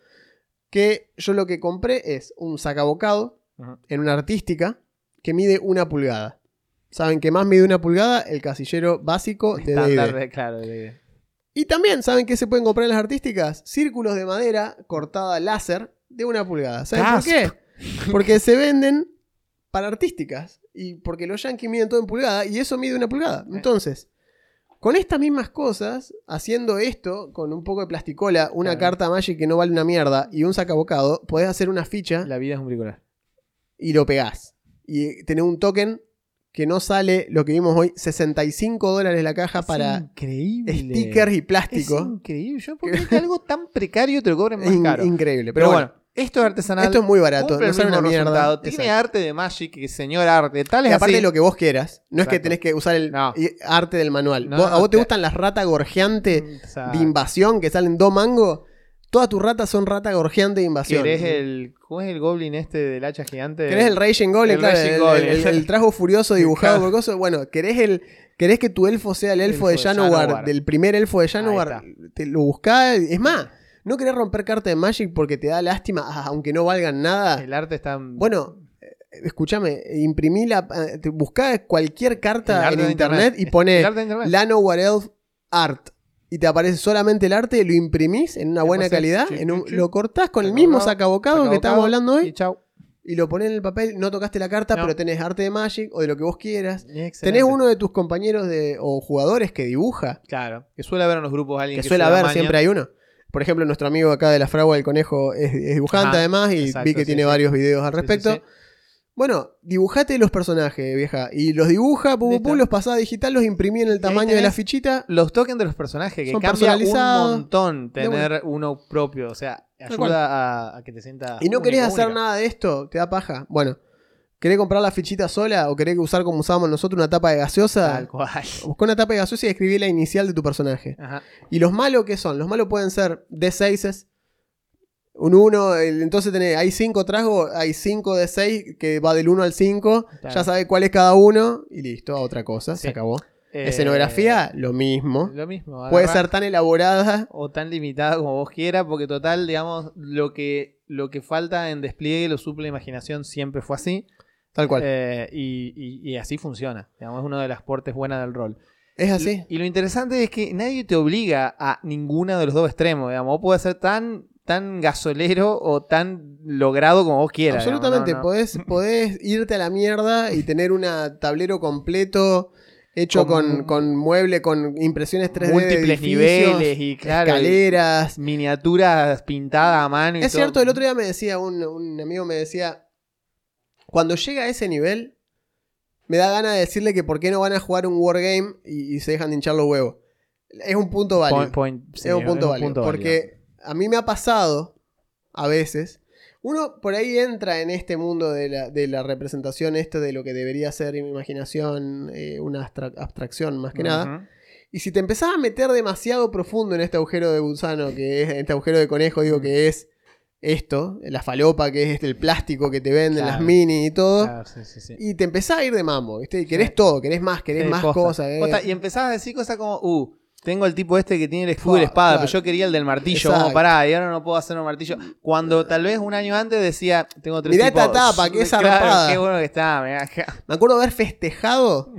que yo lo que compré es un sacabocado en una artística que mide una pulgada. ¿Saben que más mide una pulgada? El casillero básico de Estándar D&D. de- claro, de D&D. Y también, ¿saben qué se pueden comprar en las artísticas? Círculos de madera cortada láser de una pulgada. ¿Saben por qué? Porque se venden para artísticas. Y porque los yankees miden todo en pulgada y eso mide una pulgada. Entonces, con estas mismas cosas, haciendo esto con un poco de plasticola, una Claro. carta Magic que no vale una mierda y un sacabocado, podés hacer una ficha La vida es un bricolar. y lo pegás. Y tenés un token que no sale, lo que vimos hoy, 65 dólares la caja para increíble. stickers y Es plástico. increíble. Yo puedo creer que algo tan precario te lo cobren más In- caro. increíble. Pero, Pero, bueno, bueno, esto es artesanal. esto es muy barato. No sale una mierda. Tiene Exacto. arte de Magic, señor arte. Tal Y es aparte así. de lo que vos quieras. No es que tenés que usar el No. arte del manual. No, ¿Vos- ¿A vos te te- gustan las ratas gorjeantes Exacto. de invasión que salen dos mangos? Todas tus ratas son rata gorjeante de invasión. ¿Querés el, ¿Cómo es el goblin este del hacha gigante? ¿Querés el Raging Goblin? el Claro, Raging el, Goblin. el- el trago furioso dibujado por cosas. Bueno, ¿querés el. ¿Querés que tu elfo sea el elfo, de Janowar, del primer elfo de Janowar? Te lo buscás. Es más, no querés romper carta de Magic porque te da lástima, aunque no valgan nada. El arte está. Bueno, eh, escúchame, imprimí la. eh, buscá cualquier carta en internet, y internet. Lanowar Elf Art. Y te aparece solamente el arte, lo imprimís en una buena calidad, en un- lo cortás con el mismo sacabocado que sacabocado, estábamos hablando Y hoy chau. y lo ponés en el papel. No tocaste la carta, No. pero tenés arte de Magic o de lo que vos quieras. Excelente. Tenés uno de tus compañeros de, o jugadores que dibuja, Claro. Que suele haber en los grupos alguien que que, suele haber, maña. siempre hay uno. Por ejemplo, nuestro amigo acá de la fragua del conejo es, es dibujante además y exacto, vi que sí, tiene sí. varios videos al respecto. sí. Bueno, dibujate los personajes, vieja. Y los dibuja, pum, pum, los pasás a digital, los imprimí en el tamaño de la fichita. Los tokens de los personajes, que Son cambia un montón tener uno propio. O sea, ayuda a, a que te sientas. Y no único, querés hacer única. nada de esto, te da paja. Bueno, ¿querés comprar la fichita sola o querés usar como usábamos nosotros una tapa de gaseosa? Tal cual. Buscá una tapa de gaseosa y escribí la inicial de tu personaje. Ajá. ¿Y los malos qué son? Los malos pueden ser D6s. Un 1, entonces tenés, hay 5 tragos, hay 5 de 6 que va del 1 al 5, Claro. ya sabes cuál es cada uno y listo, a otra cosa, Sí. se acabó. Eh, Escenografía, lo mismo. Lo mismo. Puede ser tan elaborada. o tan limitada como vos quieras, porque total, digamos, lo que, lo que falta en despliegue lo suple la imaginación siempre fue así. Tal cual. Eh, y, y- y así funciona. Digamos, es una de las portes buenas del rol. es así. Y lo interesante es que nadie te obliga a ninguno de los dos extremos. Digamos, vos podés ser tan, tan gasolero o tan logrado como vos quieras. Absolutamente. digamos, ¿no? Podés, podés irte a la mierda y tener un tablero completo hecho Con- con, con mueble, con impresiones 3D. de Múltiples niveles y claro, escaleras. miniaturas pintadas a mano. Y Es todo. cierto, el otro día me decía, un, un amigo me decía, cuando llega a ese nivel, me da ganas de decirle que por qué no van a jugar un wargame y, y se dejan de hinchar los huevos. Es un punto válido. Point- point- sí, es un punto válido. punto porque a mí me ha pasado, a veces, uno por ahí entra en este mundo de la, de la representación, esto de lo que debería ser mi imaginación, eh, una abstra- abstracción más que nada. Y si te empezás a meter demasiado profundo en este agujero de gusano, que es, en este agujero de conejo, digo que es esto, la falopa, que es este, el plástico que te venden, las mini y todo. Claro, sí, sí, sí. Y te empezás a ir de mambo, ¿viste? Y querés todo, querés más, querés más posta, cosas. posta, y empezás a decir cosas como, uh, tengo el tipo este que tiene el escudo y la espada, claro. pero yo quería el del martillo. Como pará, y ahora no puedo hacer un martillo. Cuando tal vez un año antes decía, tengo tres Mirá esta tipos- tapa, qué Claro, zarpada. Qué bueno que está, mirá. Me acuerdo haber festejado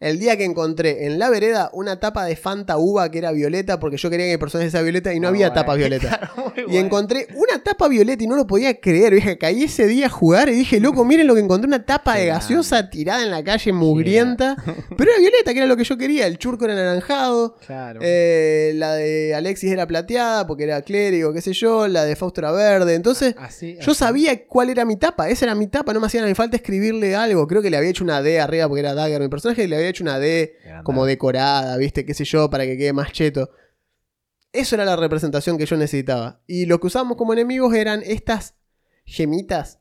el día que encontré en la vereda una tapa de Fanta Uva que era violeta, porque yo quería que mi personaje sea violeta y no Muy había tapa violeta. Y encontré una tapa violeta y no lo podía creer. Dije, caí ese día a jugar y dije, loco, miren lo que encontré: una tapa de gaseosa tirada en la calle mugrienta. Pero era violeta, que era lo que yo quería. El churco era anaranjado. Claro. eh, la de Alexis era plateada porque era clérigo, qué sé yo. La de Fausto era verde. Entonces, Así, yo sabía cuál era mi tapa. Esa era mi tapa. No me hacía ni falta escribirle algo. Creo que le había hecho una D arriba porque era Dagger mi personaje. Y le había hecho una D Grande. como decorada, ¿viste? Qué sé yo, para que quede más cheto. Eso era la representación que yo necesitaba. Y lo que usábamos como enemigos eran estas gemitas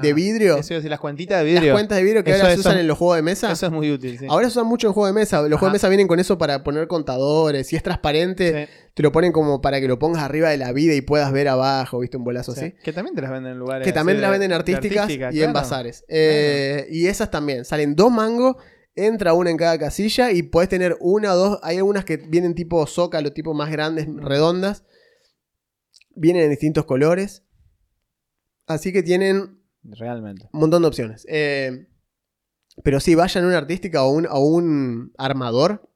de Ah, vidrio. Eso es las cuentitas de Las vidrio. cuentas de vidrio que Eso- ahora se usan en los juegos de mesa. Eso es muy útil, sí. Ahora se usan mucho en juegos de mesa. Los Ajá. juegos de mesa vienen con eso para poner contadores. Si es transparente, Sí, te lo ponen como para que lo pongas arriba de la vida y puedas ver abajo, ¿viste? Un bolazo sí. así. Que también te las venden en lugares. Que también así las de- venden de artísticas artística, y en bazares. Eh, Y esas también. Salen dos mangos, entra una en cada casilla y puedes tener una o dos. Hay algunas que vienen tipo zócalo, tipo más grandes, redondas. Vienen en distintos colores. Así que tienen Realmente. un montón de opciones. Eh, pero sí, vayan a una artística o un, o un armador.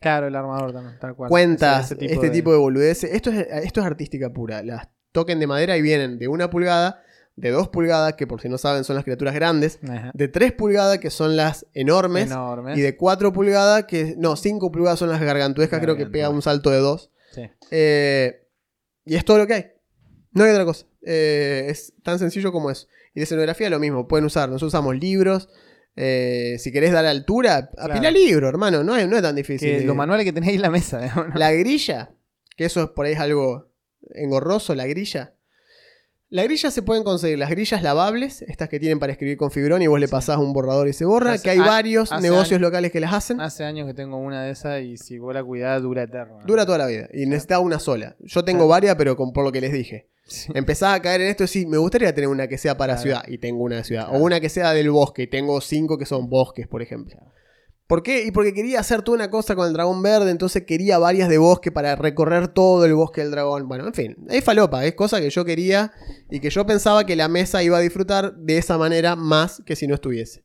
Claro, el armador también, tal cual. Cuentas este tipo de boludeces. Esto es, esto es artística pura. Las token de madera y vienen de una pulgada, de dos pulgadas, que por si no saben son las criaturas grandes, Ajá. de 3 pulgadas, que son las enormes, Enormes. y de 4 pulgadas, que no, 5 pulgadas son las gargantuescas, creo que pega un salto de 2. Sí. y es todo lo que hay. No hay otra cosa. Eh, es tan sencillo como eso. Y de escenografía lo mismo, pueden usar, nosotros usamos libros. eh, si querés dar altura, apila Claro. libro, hermano, no es, no es tan difícil. Que Eh, los manuales que tenéis en la mesa. La grilla, que eso es por ahí es algo engorroso, la grilla. La grilla se pueden conseguir, las grillas lavables, estas que tienen para escribir con fibrón y vos le pasás un borrador y se borra, Hace- que hay ha- varios negocios años- locales que las hacen. Hace años que tengo una de esas y si vos la cuidás dura eterno. ¿no? Dura toda la vida y necesita una sola. Yo tengo Claro. varias, pero con, por lo que les dije. Sí. Empezaba a caer en esto, sí, me gustaría tener una que sea para Claro. ciudad y tengo una de ciudad. Claro. O una que sea del bosque y tengo cinco que son bosques, por ejemplo. ¿Por qué? Y porque quería hacer toda una cosa con el dragón verde, entonces quería varias de bosque para recorrer todo el bosque del dragón. Bueno, en fin, es falopa, es cosa que yo quería y que yo pensaba que la mesa iba a disfrutar de esa manera más que si no estuviese.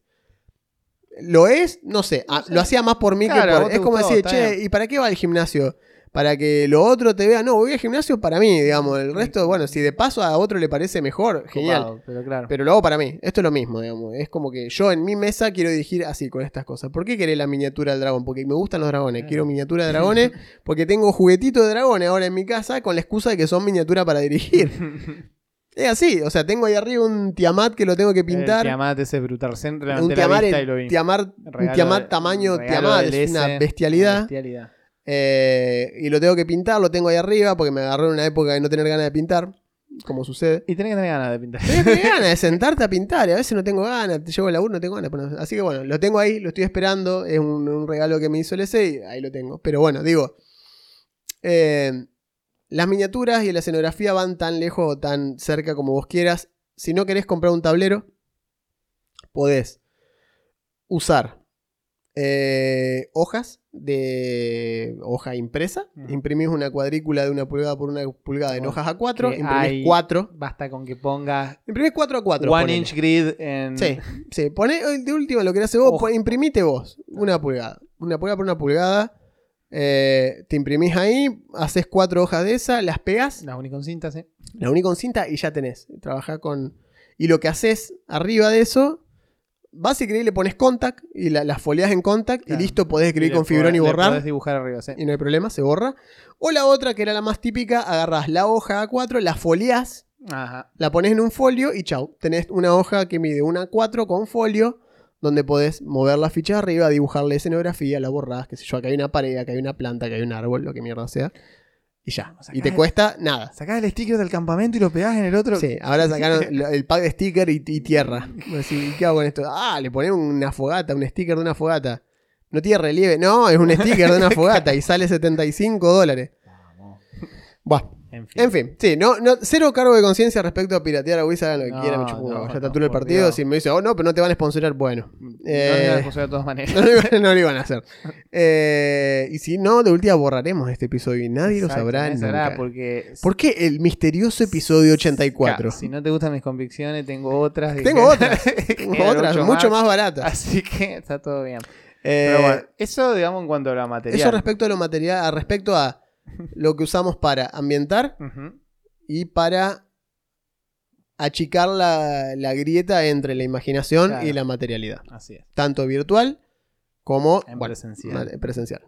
¿Lo es? No sé, ah, lo hacía más por mí Claro, que por... Es como gustó, decir, che. ¿y para qué va al gimnasio? Para que lo otro te vea. No, voy al gimnasio para mí, digamos. El resto, bueno, si de paso a otro le parece mejor, genial. Pero claro. Pero lo hago para mí. Esto es lo mismo, digamos. Es como que yo en mi mesa quiero dirigir así con estas cosas. ¿Por qué querés la miniatura del dragón? Porque me gustan los dragones. Quiero miniatura de dragones. Porque tengo juguetitos de dragones ahora en mi casa con la excusa de que son miniatura para dirigir. es así. O sea, tengo ahí arriba un Tiamat que lo tengo que pintar. El Tiamat ese es brutal. Un la Tiamat, vista y lo vi. Tiamat- un Tiamat de- tamaño Tiamat. Es una bestialidad. bestialidad. Eh, y lo tengo que pintar, lo tengo ahí arriba porque me agarró en una época de no tener ganas de pintar. Como sucede. Y tenés que tener ganas de pintar. Tenés que tener ganas de sentarte a pintar y a veces no tengo ganas, te llevo el laburo, no tengo ganas. Bueno, Así que bueno, lo tengo ahí, lo estoy esperando, es un, un regalo que me hizo el EC y ahí lo tengo. Pero bueno, digo, eh, las miniaturas y la escenografía van tan lejos o tan cerca como vos quieras. Si no querés comprar un tablero, podés usar eh, hojas de hoja impresa, Ujú. imprimís una cuadrícula de una pulgada por una pulgada en hojas A4, que imprimís 4 Basta con que pongas Imprimís 4 a 4. one ponele. inch grid en. Sí, sí. Poné, de última lo que hace vos, Ojo. imprimite vos. Una pulgada. Una pulgada por una pulgada. eh, te imprimís ahí, haces cuatro hojas de esa, las pegas, La única con cinta, sí. la unís con cinta y ya tenés. Trabajá con. Y lo que haces arriba de eso, vas y escribís, le pones contact y la- las folias en contact Claro. y listo, podés escribir le con fibrón y borrar. podés dibujar arriba, sí. Y no hay problema, se borra. O la otra, que era la más típica, agarrás la hoja A4, la foliás Ajá. la pones en un folio y chau. Tenés una hoja que mide una 4 con folio, donde podés mover la ficha arriba, dibujarle escenografía, la borrás, qué sé yo, acá hay una pared, acá hay una planta, acá hay un árbol, lo que mierda sea. Y ya. Y te cuesta nada. Sacás el sticker del campamento y lo pegás en el otro. Sí, ahora sacaron el pack de sticker y, y tierra. Decís, ¿Qué hago con esto? Ah, le ponen una fogata, un sticker de una fogata. No tiene relieve. No, es un sticker de una fogata y sale 75 dólares. Buah. En fin. En fin, sí, no, no, cero cargo de conciencia respecto a piratear a Wizard, hagan lo que No, quieran, me chupo no, ya todo el partido. Si me dice, oh no, pero no te van a sponsorar, bueno. No lo Eh, iban a poseer de todas maneras. no, lo iban, no lo iban a hacer. Eh, y si no, de última borraremos este episodio y nadie lo Exacto, sabrá nunca. porque ¿Por qué el misterioso episodio 84? Claro, si no te gustan mis convicciones, tengo otras. Tengo otras, tengo otras, mucho más baratas. Así que está todo bien. Eh, Pero bueno, eso digamos en cuanto a la material. eso respecto a lo material, respecto a lo que usamos para ambientar y para achicar la, la grieta entre la imaginación Claro. y la materialidad. Así es. Tanto virtual como En bueno, presencial.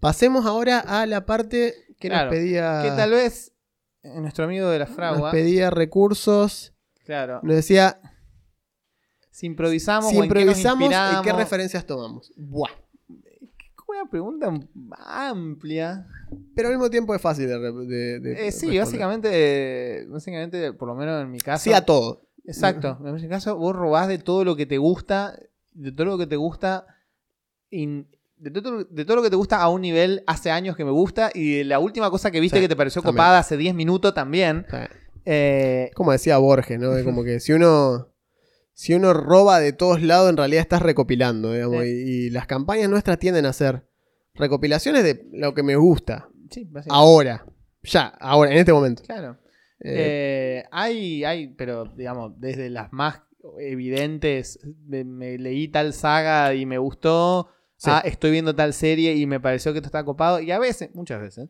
Pasemos ahora a la parte que Claro, nos pedía. Que tal vez eh, nuestro amigo de la nos fragua, pedía recursos. claro, Nos decía si improvisamos si o en qué nos improvisamos y qué referencias tomamos. Buah. Una pregunta amplia. Pero al mismo tiempo es fácil de, de- de Eh, sí, responder. básicamente, básicamente, por lo menos en mi caso. Sí a todo. Exacto. En mi caso, vos robás de todo lo que te gusta, de todo lo que te gusta, in- de, todo, de todo lo que te gusta a un nivel hace años que me gusta y de la última cosa que viste Sí, que te pareció también. copada hace 10 minutos también. Sea, Eh, como decía Borges, ¿no? De como que si uno. Si uno roba de todos lados, en realidad estás recopilando, digamos. Sí. Y, y las campañas nuestras tienden a ser recopilaciones de lo que me gusta. sí, básicamente. Ahora. Ya, ahora, en este momento. Claro. Eh, Eh, hay, hay, pero digamos, desde las más evidentes, me, me leí tal saga y me gustó, Sí. ah, estoy viendo tal serie y me pareció que esto está copado, y a veces, muchas veces,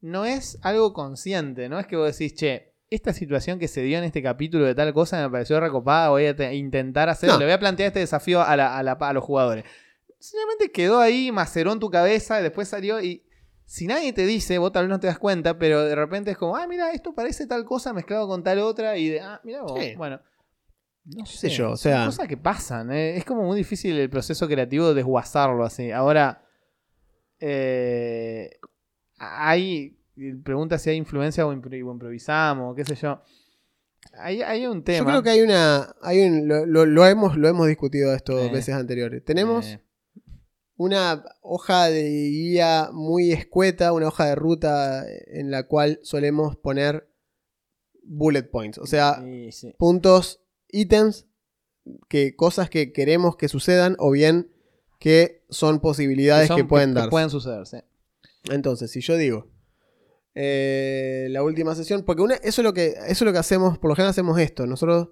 no es algo consciente, no es que vos decís, che, esta situación que se dio en este capítulo de tal cosa me pareció recopada, voy a te- intentar hacerlo, No. le voy a plantear este desafío a, la- a la- a los jugadores. Simplemente quedó ahí, maceró en tu cabeza, después salió y si nadie te dice, vos tal vez no te das cuenta, pero de repente es como, ah, mira, esto parece tal cosa mezclado con tal otra y de, ah, mira vos, Sí. bueno. No sé sé, yo, o son sea- cosas que pasan, eh, es como muy difícil el proceso creativo de desguazarlo así. Ahora, eh, hay, pregunta si hay influencia o impro- o improvisamos, qué sé yo. Hay, hay un tema. Yo creo que hay una. Hay un, lo, lo- lo hemos, lo hemos discutido esto Eh. veces anteriores. Tenemos Eh, una hoja de guía muy escueta, una hoja de ruta en la cual solemos poner bullet points. O sea, sí, sí. puntos, ítems, que, cosas que queremos que sucedan o bien que son posibilidades que, son- pueden darse. pueden suceder, sí. Entonces, si yo digo eh, la última sesión, porque una, eso, es lo que, eso es lo que hacemos, por lo general hacemos esto. Nosotros,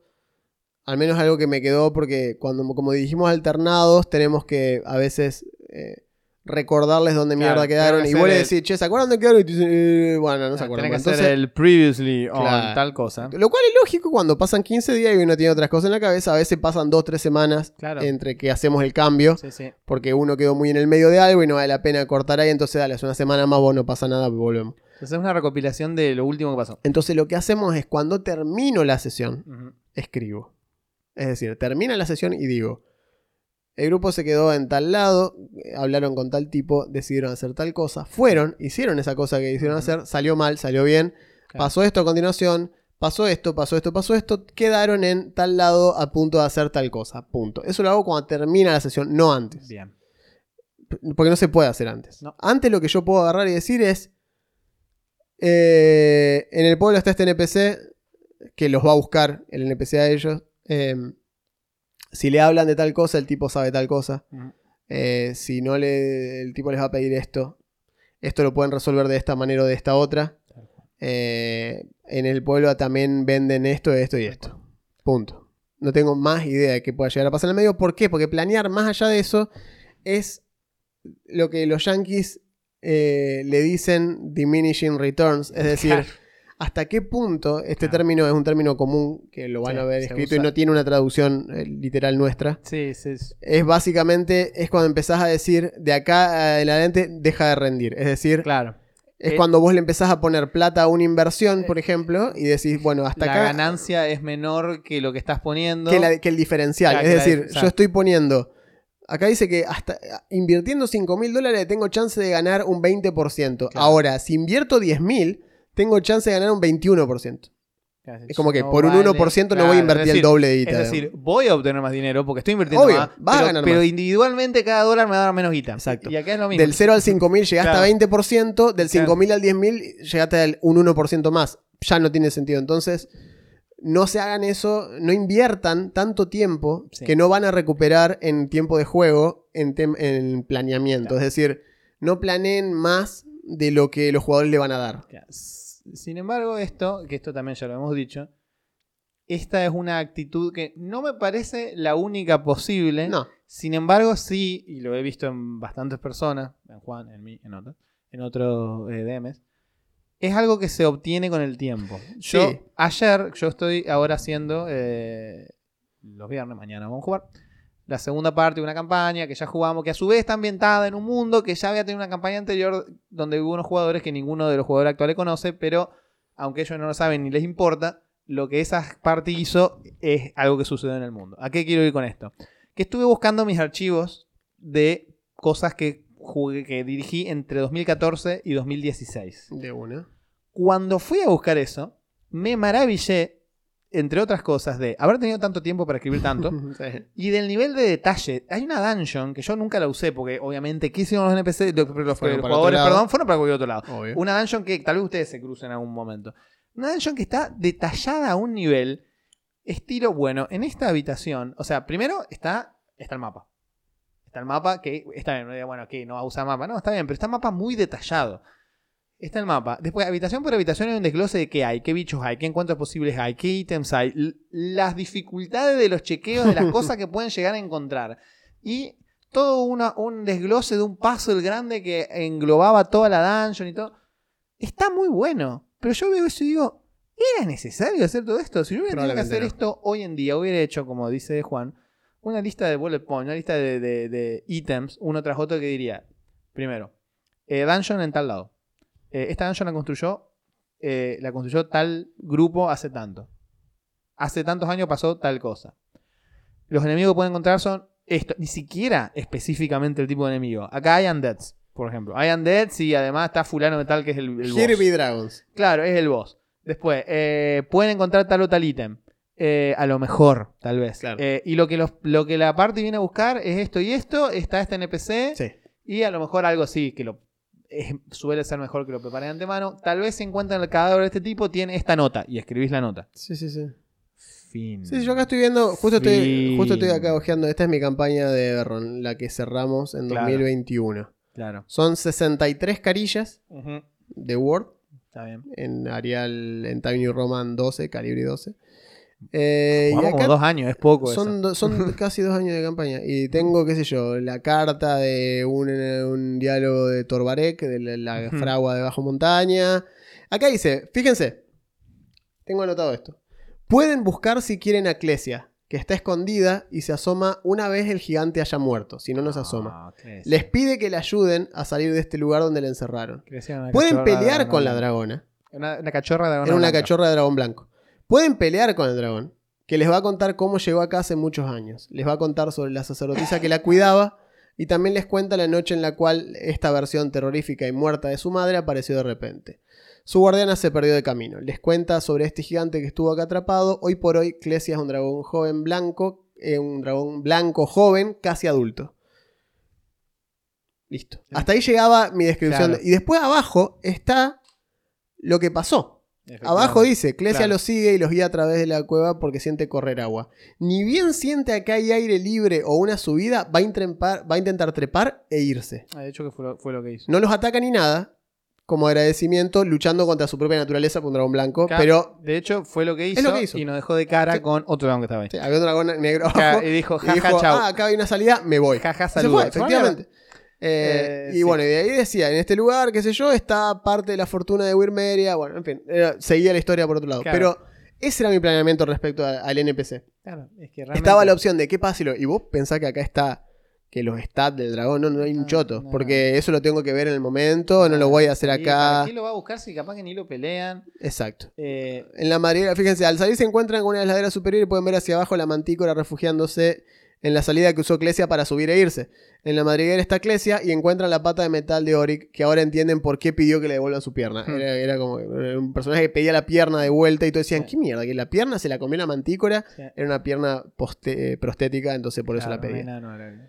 al menos algo que me quedó, porque cuando como dirigimos alternados, tenemos que a veces eh, recordarles dónde Claro, mierda quedaron. Y vos le decís, che, ¿se acuerdan de quedaron? Y te dicen, "Eh, bueno, no se acuerdan. que Entonces, hacer el previously on Claro. tal cosa. Lo cual es lógico cuando pasan 15 días y uno tiene otras cosas en la cabeza. A veces pasan 2-3 semanas Claro. entre que hacemos el cambio. Sí, sí. Porque uno quedó muy en el medio de algo y no vale la pena cortar ahí. Entonces, dale, hace una semana más, vos no pasa nada, volvemos. Entonces es una recopilación de lo último que pasó. Entonces, lo que hacemos es cuando termino la sesión, escribo. Es decir, termina la sesión y digo: el grupo se quedó en tal lado, hablaron con tal tipo, decidieron hacer tal cosa, fueron, hicieron esa cosa que hicieron hacer, salió mal, salió bien, Claro. pasó esto a continuación, pasó esto, pasó esto, pasó esto, quedaron en tal lado a punto de hacer tal cosa, punto. Eso lo hago cuando termina la sesión, no antes. Bien. Porque no se puede hacer antes. No. Antes lo que yo puedo agarrar y decir es. eh, en el pueblo está este NPC que los va a buscar el NPC a ellos. eh, si le hablan de tal cosa, el tipo sabe tal cosa. Eh, si no le. El tipo les va a pedir esto. Esto lo pueden resolver de esta manera o de esta otra. Eh, en el pueblo también venden esto, esto y esto. Punto. No tengo más idea de qué pueda llegar a pasar en el medio. ¿Por qué? Porque planear más allá de eso es lo que los yankees eh, le dicen diminishing returns. Es decir. Hasta qué punto este Claro. término es un término común que lo van Sí, a ver escrito y no tiene una traducción eh, literal nuestra. Sí, sí. sí. Es básicamente, es cuando empezás a decir de acá en adelante deja de rendir. Es decir, Claro. Es Eh, cuando vos le empezás a poner plata a una inversión, por ejemplo, y decís, bueno, hasta la acá. ganancia es menor que lo que estás poniendo. que, la- que el diferencial. Claro, es que la- decir, yo estoy poniendo. Acá dice que hasta invirtiendo 5 mil dólares tengo chance de ganar un 20%. Claro. Ahora, si invierto 10 mil, tengo chance de ganar un 21%. Es como que No por un vale. 1% no Claro, voy a invertir decir, el doble de guita. Es decir, voy a obtener más dinero porque estoy invirtiendo Obvio, más. vas a pero, ganar pero más. individualmente cada dólar me va a dar menos guita. Exacto. Y acá es lo mismo. Del 0 al 5 mil llegaste Claro. a 20%, del Claro. 5 mil al 10 mil llegaste al un 1% más. Ya no tiene sentido. Entonces, no se hagan eso, no inviertan tanto tiempo Sí. que no van a recuperar en tiempo de juego, en, planeamiento. Claro. Es decir, no planeen más de lo que los jugadores le van a dar. Ya, s- Sin embargo, esto, que esto también ya lo hemos dicho, esta es una actitud que no me parece la única posible. No, Sin embargo, sí, y lo he visto en bastantes personas, en Juan, en mí, en otros, en otros eh, DMs, es algo que se obtiene con el tiempo. Yo, Sí. ayer, yo estoy ahora haciendo, eh, los viernes, mañana vamos a jugar, la segunda parte de una campaña que ya jugamos, que a su vez está ambientada en un mundo que ya había tenido una campaña anterior donde hubo unos jugadores que ninguno de los jugadores actuales conoce, pero aunque ellos no lo saben ni les importa, lo que esa parte hizo es algo que sucedió en el mundo. ¿A qué quiero ir con esto? Que estuve buscando mis archivos de cosas que jugué, que dirigí entre 2014 y 2016. de una. Cuando fui a buscar eso, me maravillé, entre otras cosas, de haber tenido tanto tiempo para escribir tanto. Sí. Y del nivel de detalle, hay una dungeon que yo nunca la usé porque obviamente ¿qué hicieron los NPC? Los, jugadores, perdón, fueron para cualquier otro lado. Obvio. Una dungeon que tal vez ustedes se crucen en algún momento. Una dungeon que está detallada a un nivel estilo, bueno, en esta habitación, o sea, primero está, está el mapa. Está el mapa que está bien, bueno, que no va a usar mapa, no, está bien, pero está el mapa muy detallado. Está el mapa. Después, habitación por habitación hay un desglose de qué hay, qué bichos hay, qué encuentros posibles hay, qué ítems hay, las dificultades de los chequeos de las cosas que pueden llegar a encontrar. Y todo una- un desglose de un puzzle grande que englobaba toda la dungeon y todo. Está muy bueno. Pero yo veo eso y digo, ¿era necesario hacer todo esto? Si yo hubiera tenido que hacer no. esto hoy en día, hubiera hecho, como dice Juan, una lista de bullet points, una lista de, de- de ítems, uno tras otro, que diría, primero, eh, dungeon en tal lado. Eh, esta dungeon la construyó, eh, la construyó tal grupo hace tanto. Hace tantos años pasó tal cosa. Los enemigos que pueden encontrar son esto, ni siquiera específicamente el tipo de enemigo. Acá hay undeads, por ejemplo. Hay undeads y además está fulano de tal que es el, el boss. Dragons. Claro, es el boss. Después, eh, pueden encontrar tal o tal ítem. Eh, a lo mejor, tal vez. Claro. Eh, y lo que, los- lo que la parte viene a buscar es esto y esto. Está este NPC. Sí. Y a lo mejor algo así, que lo suele ser mejor que lo prepare de antemano. Tal vez se encuentran el cadáver de este tipo, tiene esta nota. Y escribís la nota. Sí, sí, sí. Fin. Sí, yo acá estoy viendo, justo estoy, justo estoy acá ojeando. Esta es mi campaña de Berron, la que cerramos en Claro. 2021. Claro. Son 63 carillas Ujú. de Word Está bien. en Arial, en Time New Roman 12, calibre 12. Eh, Jugamos como dos años, es poco son, eso. son casi dos años de campaña. Y tengo, qué sé yo, la carta de un, un diálogo de Torbarek, de la, fragua de Bajo Montaña. Acá dice, fíjense, tengo anotado esto. Pueden buscar si quieren a Clesia, que está escondida y se asoma una vez el gigante haya muerto, si no nos asoma. Ah. Les pide que le ayuden a salir de este lugar donde la encerraron. Pueden pelear con la dragona. Una, una cachorra de dragón. Era una cachorra de dragón blanco. Pueden pelear con el dragón, que les va a contar cómo llegó acá hace muchos años. Les va a contar sobre la sacerdotisa que la cuidaba y también les cuenta la noche en la cual esta versión terrorífica y muerta de su madre apareció de repente. Su guardiana se perdió de camino. Les cuenta sobre este gigante que estuvo acá atrapado. Hoy por hoy, Clesia es un dragón joven blanco, eh, un dragón blanco joven, casi adulto. Listo. Hasta ahí llegaba mi descripción. Claro. Y después abajo está lo que pasó. Abajo dice, Clesia Claro. los sigue y los guía a través de la cueva porque siente correr agua. Ni bien siente acá hay aire libre o una subida, va a, intrepar- va a intentar trepar e irse. Ah, de hecho, que fue lo, fue lo que hizo. No los ataca ni nada, como agradecimiento, luchando contra su propia naturaleza con un dragón blanco, pero De hecho, fue lo que hizo, lo que hizo. y nos dejó de cara Sí. con otro dragón que estaba ahí. sí, había un dragón negro abajo y dijo, jaja, ah, acá hay una salida, me voy. Jaja, Se saludos. fue, efectivamente. Eh, Eh, y sí. bueno, y de ahí decía, en este lugar, qué sé yo, está parte de la fortuna de Wyrmeria. Bueno, en fin, era- seguía la historia por otro lado. Claro. Pero ese era mi planeamiento respecto a- al NPC. Claro, es que realmente- Estaba la opción de qué pasa si lo- y vos pensás que acá está que los stats del dragón, no, no hay un Ah, choto, no. porque eso lo tengo que ver en el momento, no lo voy a hacer Sí, ¿para acá. qué lo va a buscar si capaz que ni lo pelean? Exacto. Eh, En la madriguera, fíjense, al salir se encuentran con una de las laderas superiores y pueden ver hacia abajo la mantícora refugiándose en la salida que usó Clesia para subir e irse. En la madriguera está Clesia y encuentran la pata de metal de Oric, que ahora entienden por qué pidió que le devuelvan su pierna. Hmm. Era, era como era un personaje que pedía la pierna de vuelta y todos decían, Sí. ¿qué mierda? Que la pierna se la comió la mantícora. sí, Era una pierna poste- eh, prostética, entonces por eso la no pedía. nuevo.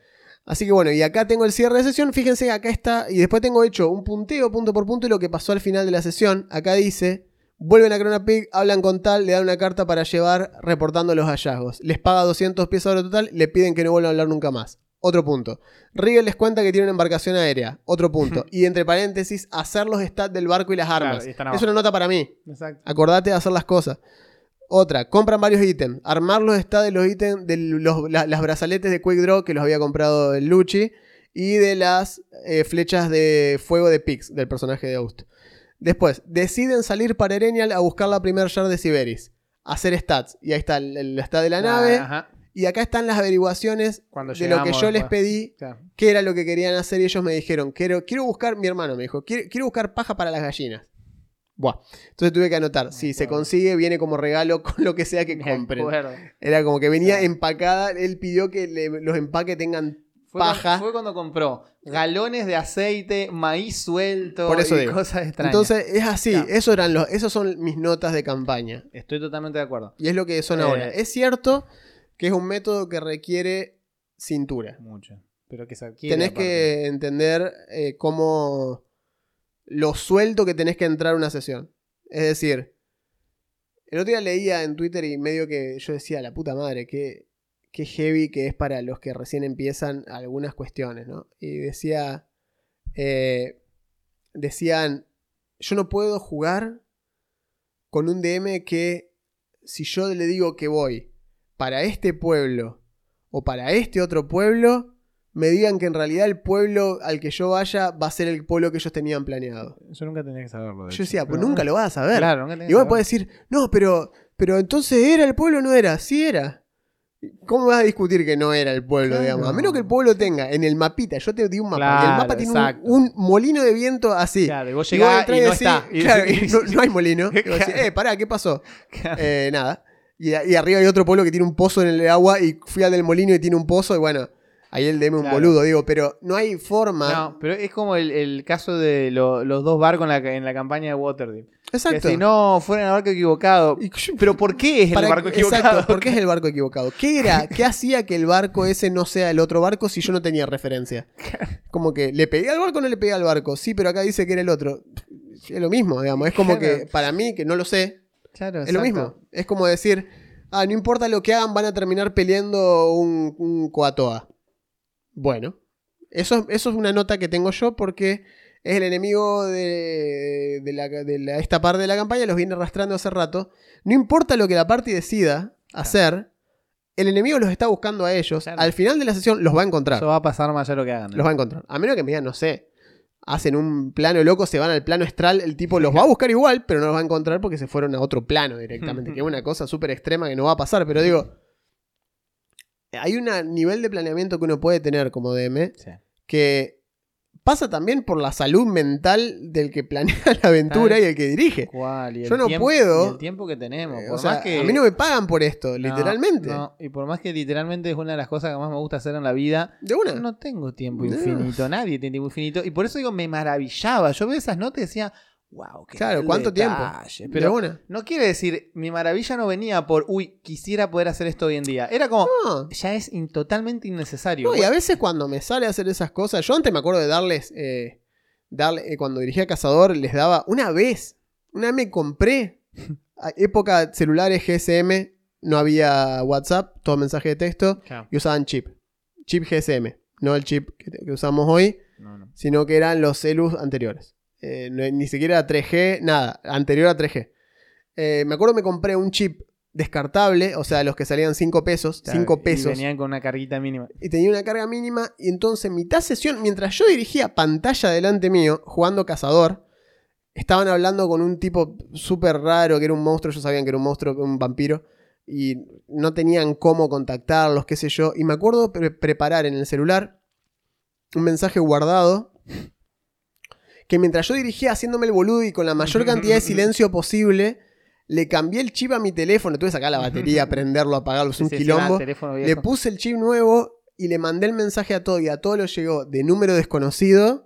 Así que bueno, y acá tengo el cierre de sesión. Fíjense, acá está. Y después tengo hecho un punteo punto por punto y lo que pasó al final de la sesión. Acá dice: Vuelven a Crona Pig, hablan con tal, le dan una carta para llevar reportando los hallazgos. Les paga 200 piezas de oro total, le piden que no vuelvan a hablar nunca más. Otro punto. Riegel les cuenta que tiene una embarcación aérea. Otro punto. y entre paréntesis, hacer los stats del barco y las armas. Claro, y están es una nota para mí. Exacto. Acordate de hacer las cosas. Otra, compran varios ítems. Armar los está de los ítems, de los, la- las brazaletes de Quick Draw que los había comprado el Luchi. Y de las eh, flechas de fuego de Pix, del personaje de Aust. Después, deciden salir para Erenial a buscar la primer shard de Siberis. Hacer stats. Y ahí está el, el stat de la nave. Ajá. Y acá están las averiguaciones Cuando de lo que yo les pedí Claro. qué era lo que querían hacer y ellos me dijeron, quiero, quiero buscar, mi hermano me dijo, quiero, quiero buscar paja para las gallinas. Buah. Entonces tuve que anotar, si se consigue, viene como regalo con lo que sea que compren. Era como que venía empacada, él pidió que le- los empaques tengan Fue paja. Cuando, fue cuando compró galones de aceite, maíz suelto Por eso y digo. cosas extrañas. Entonces es así, Claro. eso eran los, esos son mis notas de campaña. Estoy totalmente de acuerdo. Y es lo que son Eh, ahora. Es cierto que es un método que requiere cintura. Mucho. Pero que se adquiere. tenés aparte. que entender eh, cómo lo suelto que tenés que entrar a una sesión. Es decir, el otro día leía en Twitter y medio que yo decía, la puta madre, qué, qué heavy que es para los que recién empiezan algunas cuestiones, ¿no? Y decía, eh, decían, yo no puedo jugar con un DM que si yo le digo que voy para este pueblo o para este otro pueblo, me digan que en realidad el pueblo al que yo vaya va a ser el pueblo que ellos tenían planeado. Yo nunca tenía que saberlo. de Yo hecho. decía, pues nunca lo vas a saber. Claro, nunca tenía y vos podés decir, no, pero, pero entonces era el pueblo o no era. Sí era. ¿Cómo vas a discutir que no era el pueblo, Claro. digamos? A menos que el pueblo tenga en el mapita, yo te di un mapa, y el Claro, mapa tiene un, molino de viento así. Claro, y vos Y vos llegás y no decís, está. Claro, y no, no hay molino. Y vos decís, Claro. eh, pará, ¿qué pasó? Eh, nada. Y, y arriba hay otro pueblo que tiene un pozo en el agua y fui al del molino y tiene un pozo y bueno, ahí el DM un Claro. boludo, digo, pero no hay forma. No, pero es como el, el caso de lo- los dos barcos en la, en la campaña de Waterdeep. Exacto. Que si no fueran el barco equivocado. Pero ¿por qué es el para- barco equivocado? Exacto, ¿por qué es el barco equivocado? ¿Qué era? ¿Qué hacía que el barco ese no sea el otro barco si yo no tenía referencia? Como que le pegué al barco o no le pegué al barco. Sí, pero acá dice que era el otro. Es lo mismo, digamos. Es como Claro. que para mí, que no lo sé, Claro, es lo mismo. Es como decir, ah, no importa lo que hagan, van a terminar peleando un, un coatoa. Bueno, eso, eso es una nota que tengo yo porque es el enemigo de, de la- de la- esta parte de la campaña, los viene arrastrando hace rato. No importa lo que la party decida hacer, el enemigo los está buscando a ellos. Claro. Al final de la sesión los va a encontrar. Eso va a pasar más allá de lo que hagan. ¿no? Los va a encontrar. A menos que me digan, no sé. Hacen un plano loco, se van al plano astral, el tipo los va a buscar igual, pero no los va a encontrar porque se fueron a otro plano directamente, que es una cosa súper extrema que no va a pasar, pero digo, hay un nivel de planeamiento que uno puede tener como DM Sí. que pasa también por la salud mental del que planea la aventura Tal y el que dirige. ¿Cuál? Y el Yo no tiempo- puedo. y el tiempo que tenemos. Eh, Por o sea, que, a mí no me pagan por esto, No, literalmente. no, y por más que literalmente es una de las cosas que más me gusta hacer en la vida, De una. no tengo tiempo No. infinito, nadie tiene tiempo infinito. Y por eso digo, me maravillaba. Yo veo esas notas y decía, wow, qué Claro, ¿cuánto tiempo? detalle". de Pero una. no quiere decir, mi maravilla no venía por, uy, quisiera poder hacer esto hoy en día. Era como, No. ya es in- totalmente innecesario. No, y a veces cuando me sale a hacer esas cosas, yo antes me acuerdo de darles, eh, darle, eh, cuando dirigía Cazador, les daba una vez, una vez me compré, a- época celulares GSM, no había WhatsApp, todo mensaje de texto, Claro. y usaban chip, chip GSM, no el chip que, que usamos hoy, No, no. sino que eran los celus anteriores. Eh, ni siquiera 3G, nada, anterior a 3G. Eh, me acuerdo me compré un chip descartable, o sea, los que salían 5 pesos, Claro, 5 y pesos venían con una carguita mínima. y tenía una carga mínima. Y entonces, mitad sesión, mientras yo dirigía pantalla delante mío, jugando cazador, estaban hablando con un tipo súper raro que era un monstruo. Ellos sabían que era un monstruo, un vampiro. Y no tenían cómo contactarlos, qué sé yo. Y me acuerdo pre- preparar en el celular un mensaje guardado que mientras yo dirigía haciéndome el boludo y con la mayor cantidad de silencio posible, le cambié el chip a mi teléfono, tuve que sacar la batería, prenderlo, apagarlo, es un Sí, quilombo. Le puse el chip nuevo y le mandé el mensaje a todo y a todo lo llegó de número desconocido.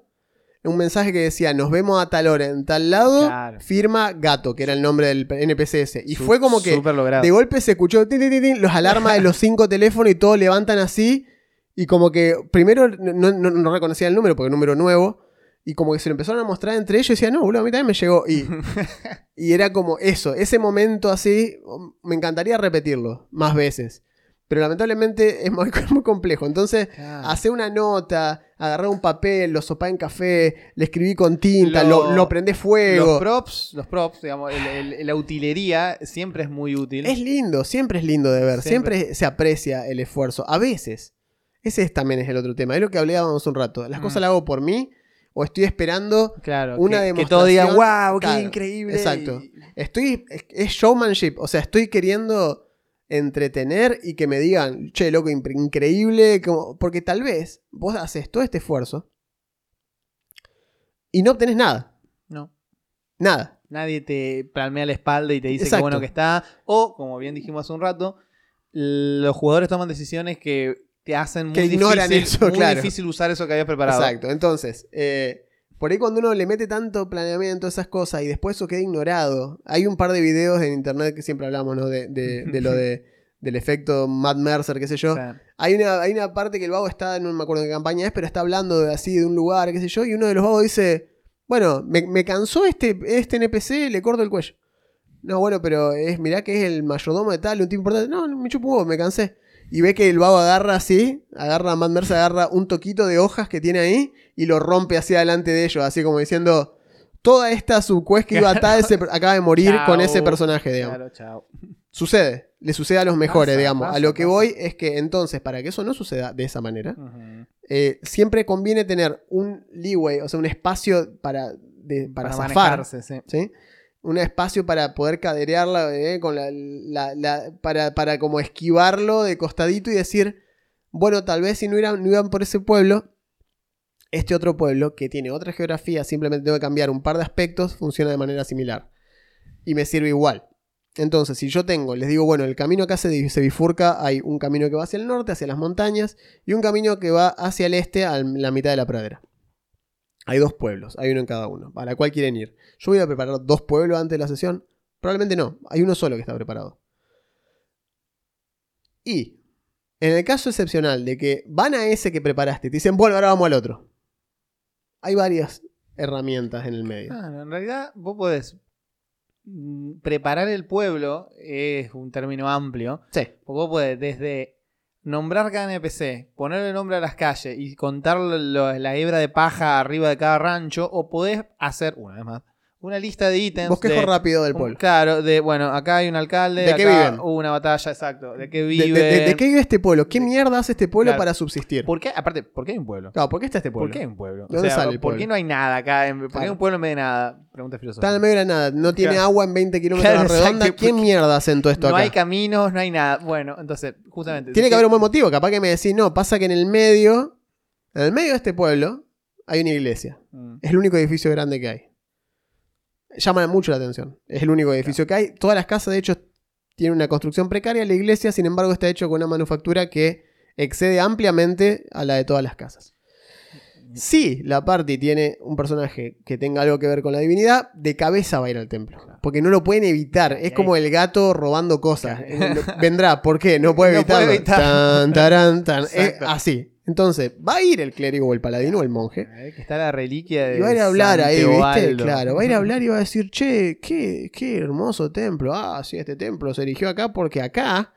Un mensaje que decía, nos vemos a tal hora en tal lado, Claro. firma gato, que era el nombre del NPCS. Y fue como que de golpe se escuchó tin, tin, tin, tin, los alarmas de los cinco teléfonos y todos levantan así. Y como que primero no, no, no reconocía el número porque un número nuevo. Y como que se lo empezaron a mostrar entre ellos y decía, no, boludo, a mí también me llegó. Y, y era como eso, ese momento así, me encantaría repetirlo más veces. Pero lamentablemente es muy, muy complejo. Entonces, Claro. hacer una nota, agarrar un papel, lo sopá en café, le escribí con tinta, lo, Lo- lo prendé fuego. Los props, los props, digamos, el- el- la utilería siempre es muy útil. Es lindo, siempre es lindo de ver, Siempre. siempre, se aprecia el esfuerzo. A veces, ese es- también es el otro tema, es lo que hablábamos un rato. Las Mm. cosas las hago por mí o estoy esperando, Claro, una que, que todo diga, demostración, wow, qué claro, increíble. exacto. estoy, es, showmanship, o sea, estoy queriendo entretener y que me digan, che, loco, increíble, como- porque tal vez vos haces todo este esfuerzo y no obtenés nada, No. nada. Nadie te palmea la espalda y te dice Exacto. qué bueno que está. O, como bien dijimos hace un rato, los jugadores toman decisiones que te hacen muy, Que ignoran difícil, eso, muy claro. difícil usar eso que habías preparado. Exacto, entonces, eh, por ahí cuando uno le mete tanto planeamiento, esas cosas, y después eso queda ignorado, hay un par de videos en internet que siempre hablamos, ¿no? De, de- de lo de, del efecto Matt Mercer, qué sé yo. Hay una, hay una parte que el vago está, no me acuerdo en qué campaña es, pero está hablando de, así de un lugar, qué sé yo, y uno de los vagos dice, bueno, me, me cansó este, este NPC, le corto el cuello. No, bueno, pero es, mirá que es el mayordomo de tal, un tipo importante. No, me chupo me cansé. Y ve que el vago agarra así, agarra, Matt Mercer agarra un toquito de hojas que tiene ahí y lo rompe hacia adelante de ellos, así como diciendo, toda esta subquest que iba a tal, se- acaba de morir Chao. con ese personaje, digamos. claro, chao. Sucede, le sucede a los mejores, Pasa, digamos. pasa, a lo que pasa. voy es que entonces, para que eso no suceda de esa manera, eh, siempre conviene tener un leeway, o sea, un espacio para, de- para, Para zafar, manejarse, sí. ¿sí? Un espacio para poder caderearla, eh, con la, la- para, para como esquivarlo de costadito y decir, bueno, tal vez si no iban, no iban por ese pueblo, este otro pueblo, que tiene otra geografía, simplemente tengo que cambiar un par de aspectos, funciona de manera similar. Y me sirve igual. Entonces, si yo tengo, les digo, bueno, el camino acá se bifurca, hay un camino que va hacia el norte, hacia las montañas, y un camino que va hacia el este, a la mitad de la pradera. Hay dos pueblos, hay uno en cada uno. ¿A la cual quieren ir? ¿Yo voy a preparar dos pueblos antes de la sesión? Probablemente no, hay uno solo que está preparado. Y, en el caso excepcional de que van a ese que preparaste y te dicen, bueno, ahora vamos al otro. Hay varias herramientas en el medio. Claro, en realidad vos podés mm, preparar el pueblo, es un término amplio, Sí. vos podés desde nombrar cada NPC, ponerle nombre a las calles y contar lo- la hebra de paja arriba de cada rancho, o podés hacer, una vez más, una lista de ítems. Bosquejo de- rápido del un- pueblo. Claro, de bueno, acá hay un alcalde, ¿De qué viven? hubo una batalla, exacto, de qué vive. de- de- de qué vive este pueblo? ¿Qué mierda hace este pueblo Claro. para subsistir? ¿Por qué? Aparte, ¿por qué hay un pueblo? Claro, ¿por qué está este pueblo? ¿Por qué hay un pueblo? ¿De dónde o sea, sale el ¿por pueblo? qué no hay nada acá? ¿Por qué hay un pueblo en vez de nada? Pregunta filosófica. Está en el medio de la nada, no tiene Claro. agua en 20 kilómetros de redonda. exacto, ¿Quién porque mierda hace todo esto no acá? hay caminos, no hay nada. Bueno, entonces, justamente. Tiene que ¿qué- haber un buen motivo. Capaz que me decís, no, pasa que en el medio, en el medio de este pueblo, hay una iglesia. Mm. Es el único edificio grande que hay. Llama mucho la atención. Es el único edificio que hay. Todas las casas, de hecho, tienen una construcción precaria. La iglesia, sin embargo, está hecho con una manufactura que excede ampliamente a la de todas las casas. Si la party tiene un personaje que tenga algo que ver con la divinidad, de cabeza va a ir al templo. Porque no lo pueden evitar. Es como el gato robando cosas. Claro. Vendrá, ¿por qué? No puede No puede evitarlo. evitar. Tan, tarán, tan. Es Exacto. así. Entonces, va a ir el clérigo o el paladino o el monje. Que está la reliquia de. Y va a ir a hablar ahí, ¿viste? Claro, va a ir a hablar y va a decir, che, qué, qué hermoso templo. Ah, sí, este templo se erigió acá porque acá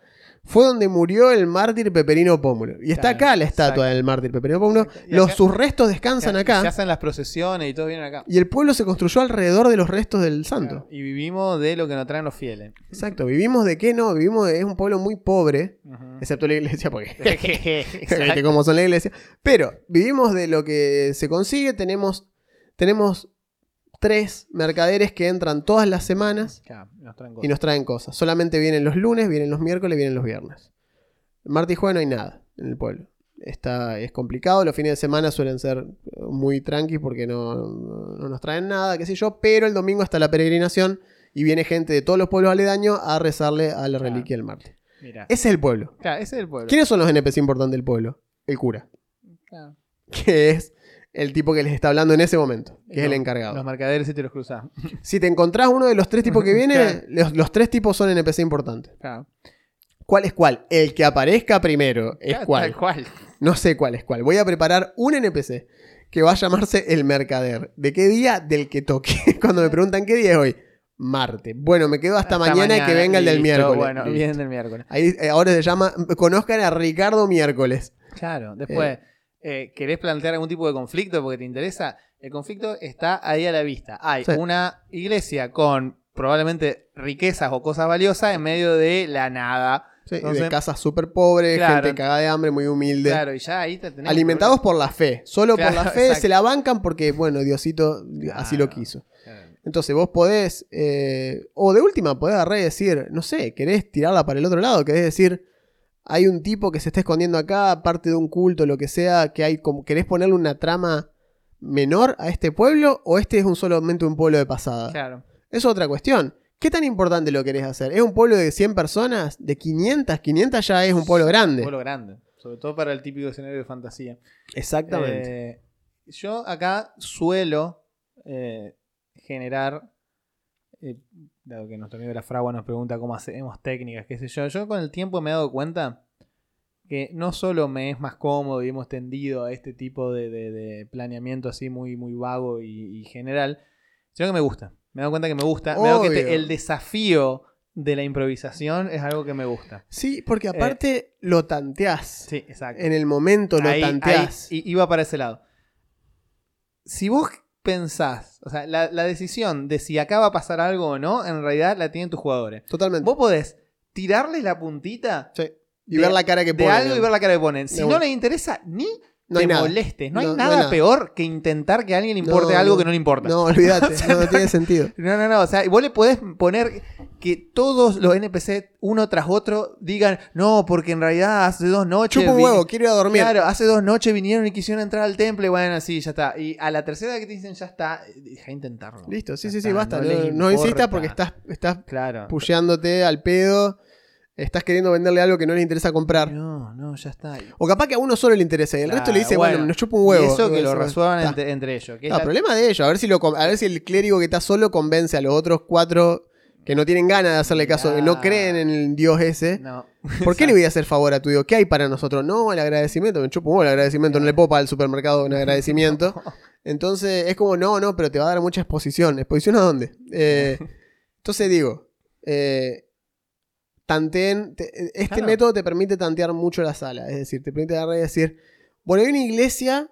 fue donde murió el mártir Peperino Pómulo. Y está acá la estatua exacto. del mártir Peperino Pómulo. Los, acá- sus restos descansan Se acá. hacen las procesiones y todos vienen acá. Y el pueblo se construyó alrededor de los restos del santo. Claro, Y vivimos de lo que nos traen los fieles. Exacto. ¿Vivimos de qué? No, vivimos de... Es un pueblo muy pobre. Excepto la iglesia, porque... ¿Viste Exacto. cómo son la iglesia? Pero vivimos de lo que se consigue. Tenemos, tenemos tres mercaderes que entran todas las semanas Claro, nos traen y nos traen cosas. Solamente vienen los lunes, vienen los miércoles, vienen los viernes. Martes y jueves no hay nada en el pueblo. está, es complicado. Los fines de semana suelen ser muy tranquis porque no, no nos traen nada, qué sé yo. Pero el domingo está la peregrinación y viene gente de todos los pueblos aledaños a rezarle a la reliquia del Marte. Mira. Ese es el pueblo. Claro, ese es el pueblo. ¿Quiénes son los NPC importantes del pueblo? El cura, Claro. que es el tipo que les está hablando en ese momento, que es el encargado. Los mercaderes y te los cruzás. Si te encontrás uno de los tres tipos que viene, Claro. los, los tres tipos son NPC importantes. Claro. ¿Cuál es cuál? El que aparezca primero es Claro, cuál. Cual. No sé cuál es cuál. Voy a preparar un NPC que va a llamarse el mercader. ¿De qué día? Del que toque. Cuando me preguntan qué día es hoy. Marte. Bueno, me quedo hasta, mañana, y que venga el del listo, miércoles. Bueno, bien del miércoles. Ahí eh, ahora se llama. Conozcan a Ricardo Miércoles. Claro, después, eh, ¿querés plantear algún tipo de conflicto porque te interesa? El conflicto está ahí a la vista. Hay Sí. una iglesia con probablemente riquezas o cosas valiosas en medio de la nada. Sí, Entonces- de casas súper pobres, Claro. gente cagada de hambre, muy humilde. Claro, y ya ahí te tenés Alimentados por la fe. Solo por la fe exacto. se la bancan porque, bueno, Diosito así lo quiso. Entonces vos podés, eh, o de última podés agarrar y decir, no sé, querés tirarla para el otro lado, querés decir, hay un tipo que se está escondiendo acá, parte de un culto, lo que sea, que hay como, querés ponerle una trama menor a este pueblo, o este es un solamente un pueblo de pasada. Claro. Es otra cuestión. ¿Qué tan importante lo querés hacer? ¿Es un pueblo de 100 personas? ¿De 500? 500 ya es un pueblo grande. Un pueblo grande. Sobre todo para el típico escenario de fantasía. Exactamente. Eh, yo acá suelo eh, generar, eh, dado que nuestro amigo de la fragua nos pregunta cómo hacemos técnicas, qué sé yo, yo con el tiempo me he dado cuenta que no solo me es más cómodo y hemos tendido a este tipo de, de- de planeamiento así muy, muy vago y, y general, sino que me gusta. Me he dado cuenta que me gusta. Me he dado que te- Obvio. el desafío de la improvisación es algo que me gusta. sí, porque aparte lo tanteás. eh, Sí, exacto. En el momento lo Ahí- tanteás. ahí iba para ese lado. Si vos pensás, o sea, la, la decisión de si acá va a pasar algo o no, en realidad la tienen tus jugadores. Totalmente. Vos podés tirarles la puntita Sí. Y de- ver la cara que de ponen. algo y ver la cara que ponen. Si De no una. les interesa, ni No te molestes. No, hay No- nada peor que intentar que a alguien le importe algo que no le importa. No, olvídate, no, no tiene sentido. No, no, no. O sea, vos le podés poner que todos los NPC, uno tras otro, digan, no, porque en realidad hace dos noches. Chupa un huevo, quiero ir a dormir. Claro, hace dos noches vinieron y quisieron entrar al templo y bueno, sí, ya está. Y a la tercera que te dicen ya está, deja de intentarlo. Listo, sí, Ya sí, sí, basta. No, insistas porque estás, estás Claro. pusheándote al pedo. Estás queriendo venderle algo que no le interesa comprar. No, no, ya está. O capaz que a uno solo le interesa y el resto le dice, Claro, bueno, bueno. nos chupa un huevo. Y eso que lo resuelvan entre, entre ellos. que Ah, la- problema de ellos. A ver, si lo, con- a ver si el clérigo que está solo convence a los otros cuatro que no tienen ganas de hacerle caso, que no creen en el dios ese. No. ¿Por qué le voy a hacer favor a tu dios? ¿Qué hay para nosotros? No, el agradecimiento. Me chupo un huevo el agradecimiento. No le puedo pagar al supermercado un agradecimiento. Entonces es como, no, no, pero te va a dar mucha exposición. ¿Exposición a dónde? Eh, entonces digo, eh, tanteen, te- este Claro. método te permite tantear mucho la sala. Es decir, te permite agarrar y decir, bueno, hay una iglesia,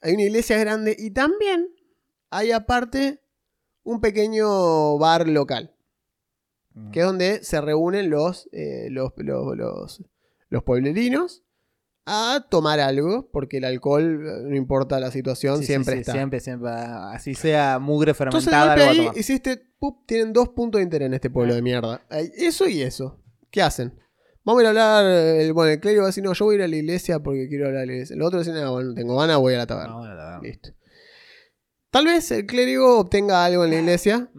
hay una iglesia grande y también hay aparte un pequeño bar local, que es donde se reúnen los, eh, los, los, los, los pueblerinos a tomar algo, porque el alcohol, eh, no importa la situación, Sí, siempre sí, está. Siempre, siempre. Así sea mugre Entonces, de fermentada, algo a ahí hiciste, pup, tienen dos puntos de interés en este pueblo de mierda. Eso y eso. ¿Qué hacen? Vamos a ir a hablar, el, bueno, el clérigo va a decir, no, yo voy a ir a la iglesia porque quiero hablar a la iglesia. El otro dice, no, bueno, no tengo ganas, voy a la taberna. No, la. Listo. Tal vez el clérigo obtenga algo en la iglesia,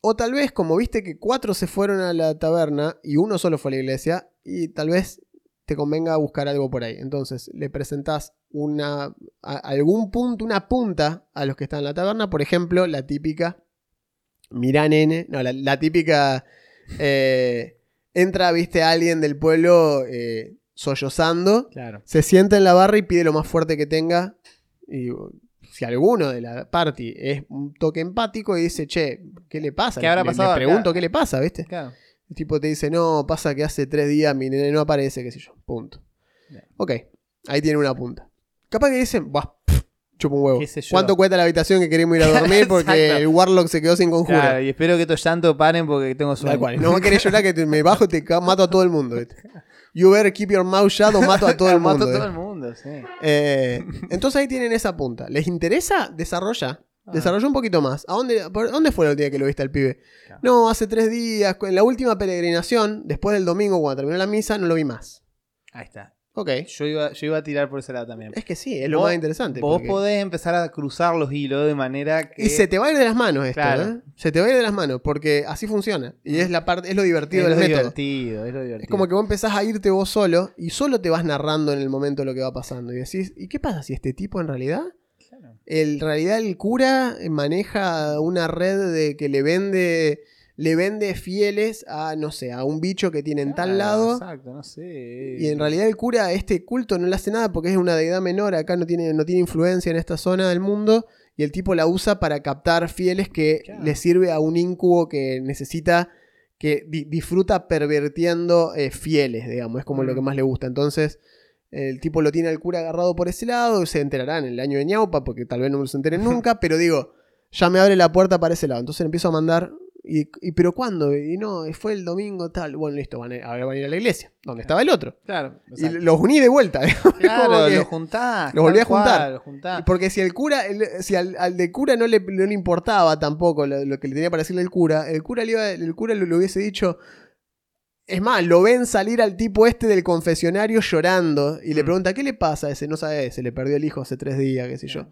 o tal vez, como viste que cuatro se fueron a la taberna y uno solo fue a la iglesia, y tal vez te convenga buscar algo por ahí. Entonces, le presentás una, a- algún punto, una punta a los que están en la taberna. Por ejemplo, la típica. Mirá, nene. No, la, la típica. eh, entra, viste, alguien del pueblo eh, sollozando. Claro. Se sienta en la barra y pide lo más fuerte que tenga. Y si alguno de la party es un toque empático y dice, che, ¿qué le pasa? ¿Qué habrá Le- le pasado acá? pregunto qué le pasa, ¿viste? Claro. El tipo te dice, no, pasa que hace tres días mi nene no aparece, qué sé yo. Punto. Bien. Ok, ahí tiene una punta. Capaz que dicen, buah, pff, chupa un huevo. Qué sé yo. ¿Cuánto cuesta la habitación que queremos ir a dormir? Porque Exacto. el Warlock se quedó sin conjuro. Claro, y espero que estos llantos paren porque tengo Tal sueño. cual. No a querer llorar que te- me bajo y te ca- mato a todo el mundo. ¿viste? You better keep your mouth shut o mato a todo el Mato mundo. a todo el mundo, sí. Eh, entonces ahí tienen esa punta. ¿Les interesa? Desarrolla. Ah. Desarrolla un poquito más. ¿A dónde, por- dónde fue el día que lo viste al pibe? Claro. No, hace tres días. En la última peregrinación, después del domingo, cuando terminó la misa, no lo vi más. Ahí está. Ok. Yo iba, yo iba a tirar por ese lado también. Es que sí, es lo Vos- más interesante. Vos porque- podés empezar a cruzar los hilos de manera que. Y se te va a ir de las manos esto, Claro. ¿eh? Se te va a ir de las manos, porque así funciona. Y es la parte, es lo divertido es del lo método. divertido, es lo divertido. Es como que vos empezás a irte vos solo y solo te vas narrando en el momento lo que va pasando. Y decís, ¿y qué pasa si este tipo en realidad? En realidad el cura maneja una red de que le vende le vende fieles a, no sé, a un bicho que tiene en tal lado. Exacto, no sé. Y en realidad el cura a este culto no le hace nada porque es una deidad menor, acá no tiene, no tiene influencia en esta zona del mundo. Y el tipo la usa para captar fieles que Claro. le sirve a un incubo que necesita, que di- disfruta pervertiendo eh, fieles, digamos, es como lo Mm. que más le gusta. Entonces, el tipo lo tiene al cura agarrado por ese lado, se enterarán en el año de ñaupa, porque tal vez no se enteren nunca, pero digo, ya me abre la puerta para ese lado. Entonces le empiezo a mandar, y, y, pero ¿cuándo? Y no, fue el domingo tal. Bueno, listo, van a, ahora van a ir a la iglesia, donde estaba el otro. Claro, Y los uní de vuelta. Claro, como que- lo juntás. lo volví a juntar. cual. Porque si el cura, el- si al, al de cura no le, no le importaba tampoco lo, lo que le tenía para decirle el cura, el cura le, iba- el cura le, le hubiese dicho. Es más, lo ven salir al tipo este del confesionario llorando y le Mm. pregunta, ¿qué le pasa a ese? No sabe, se le perdió el hijo hace tres días, qué sé yo.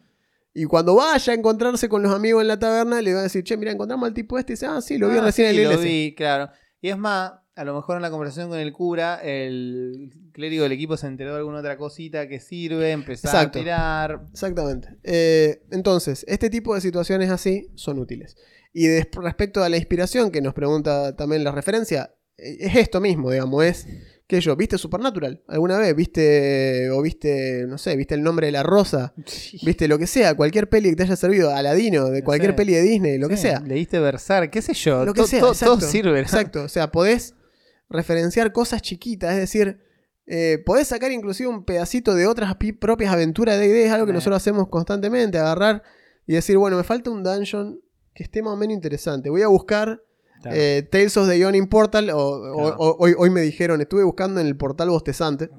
Y cuando vaya a encontrarse con los amigos en la taberna, le van a decir, che, mira, encontramos al tipo este. Y dice, ah, sí, lo vi Ah, recién sí, en la lo vi, claro. Y es más, a lo mejor en la conversación con el cura, el clérigo del equipo se enteró de alguna otra cosita que sirve, empezó a tirar. Exactamente. Eh, entonces, este tipo de situaciones así son útiles. Y respecto a la inspiración, que nos pregunta también la referencia, es esto mismo, digamos, es que yo, ¿viste Supernatural? ¿Alguna vez? ¿Viste, o viste, no sé, viste el nombre de la rosa? ¿Viste lo que sea? Cualquier peli que te haya servido, Aladino, de cualquier peli de Disney, lo que sea. Leíste versar, qué sé yo. Lo que to- sea, to- exacto. todo sirve. ¿no? Exacto, o sea, podés referenciar cosas chiquitas, es decir, eh, podés sacar inclusive un pedacito de otras pi- propias aventuras de ideas, algo que nosotros hacemos constantemente, agarrar y decir, bueno, me falta un dungeon que esté más o menos interesante. Voy a buscar Claro. eh, Tales of the Yawning Portal, o, o- Claro. o- hoy, hoy me dijeron, estuve buscando en el portal bostezante.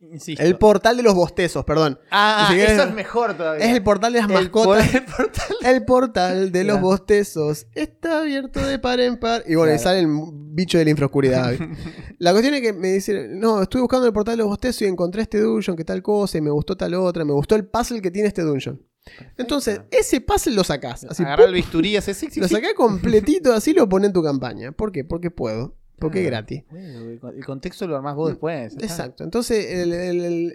Insisto. El portal de los bostezos, perdón. ah, ah, si eso querés- es mejor todavía. Es el portal de las El mascotas. por- el portal. El portal de los bostezos está abierto de par en par. Y bueno, y sale el bicho de la infraoscuridad. la cuestión es que me dicen, no, estuve buscando el portal de los bostezos y encontré este dungeon, que tal cosa, y me gustó tal otra, me gustó el puzzle que tiene este dungeon. Entonces, ese puzzle lo sacás. Así, Agarrar el bisturí hace sí, sí, lo sacás completito, así lo pones en tu campaña. ¿Por qué? Porque puedo. Porque es gratis. Bueno, el con- el contexto lo armás vos después. ya está. Exacto. Entonces, el,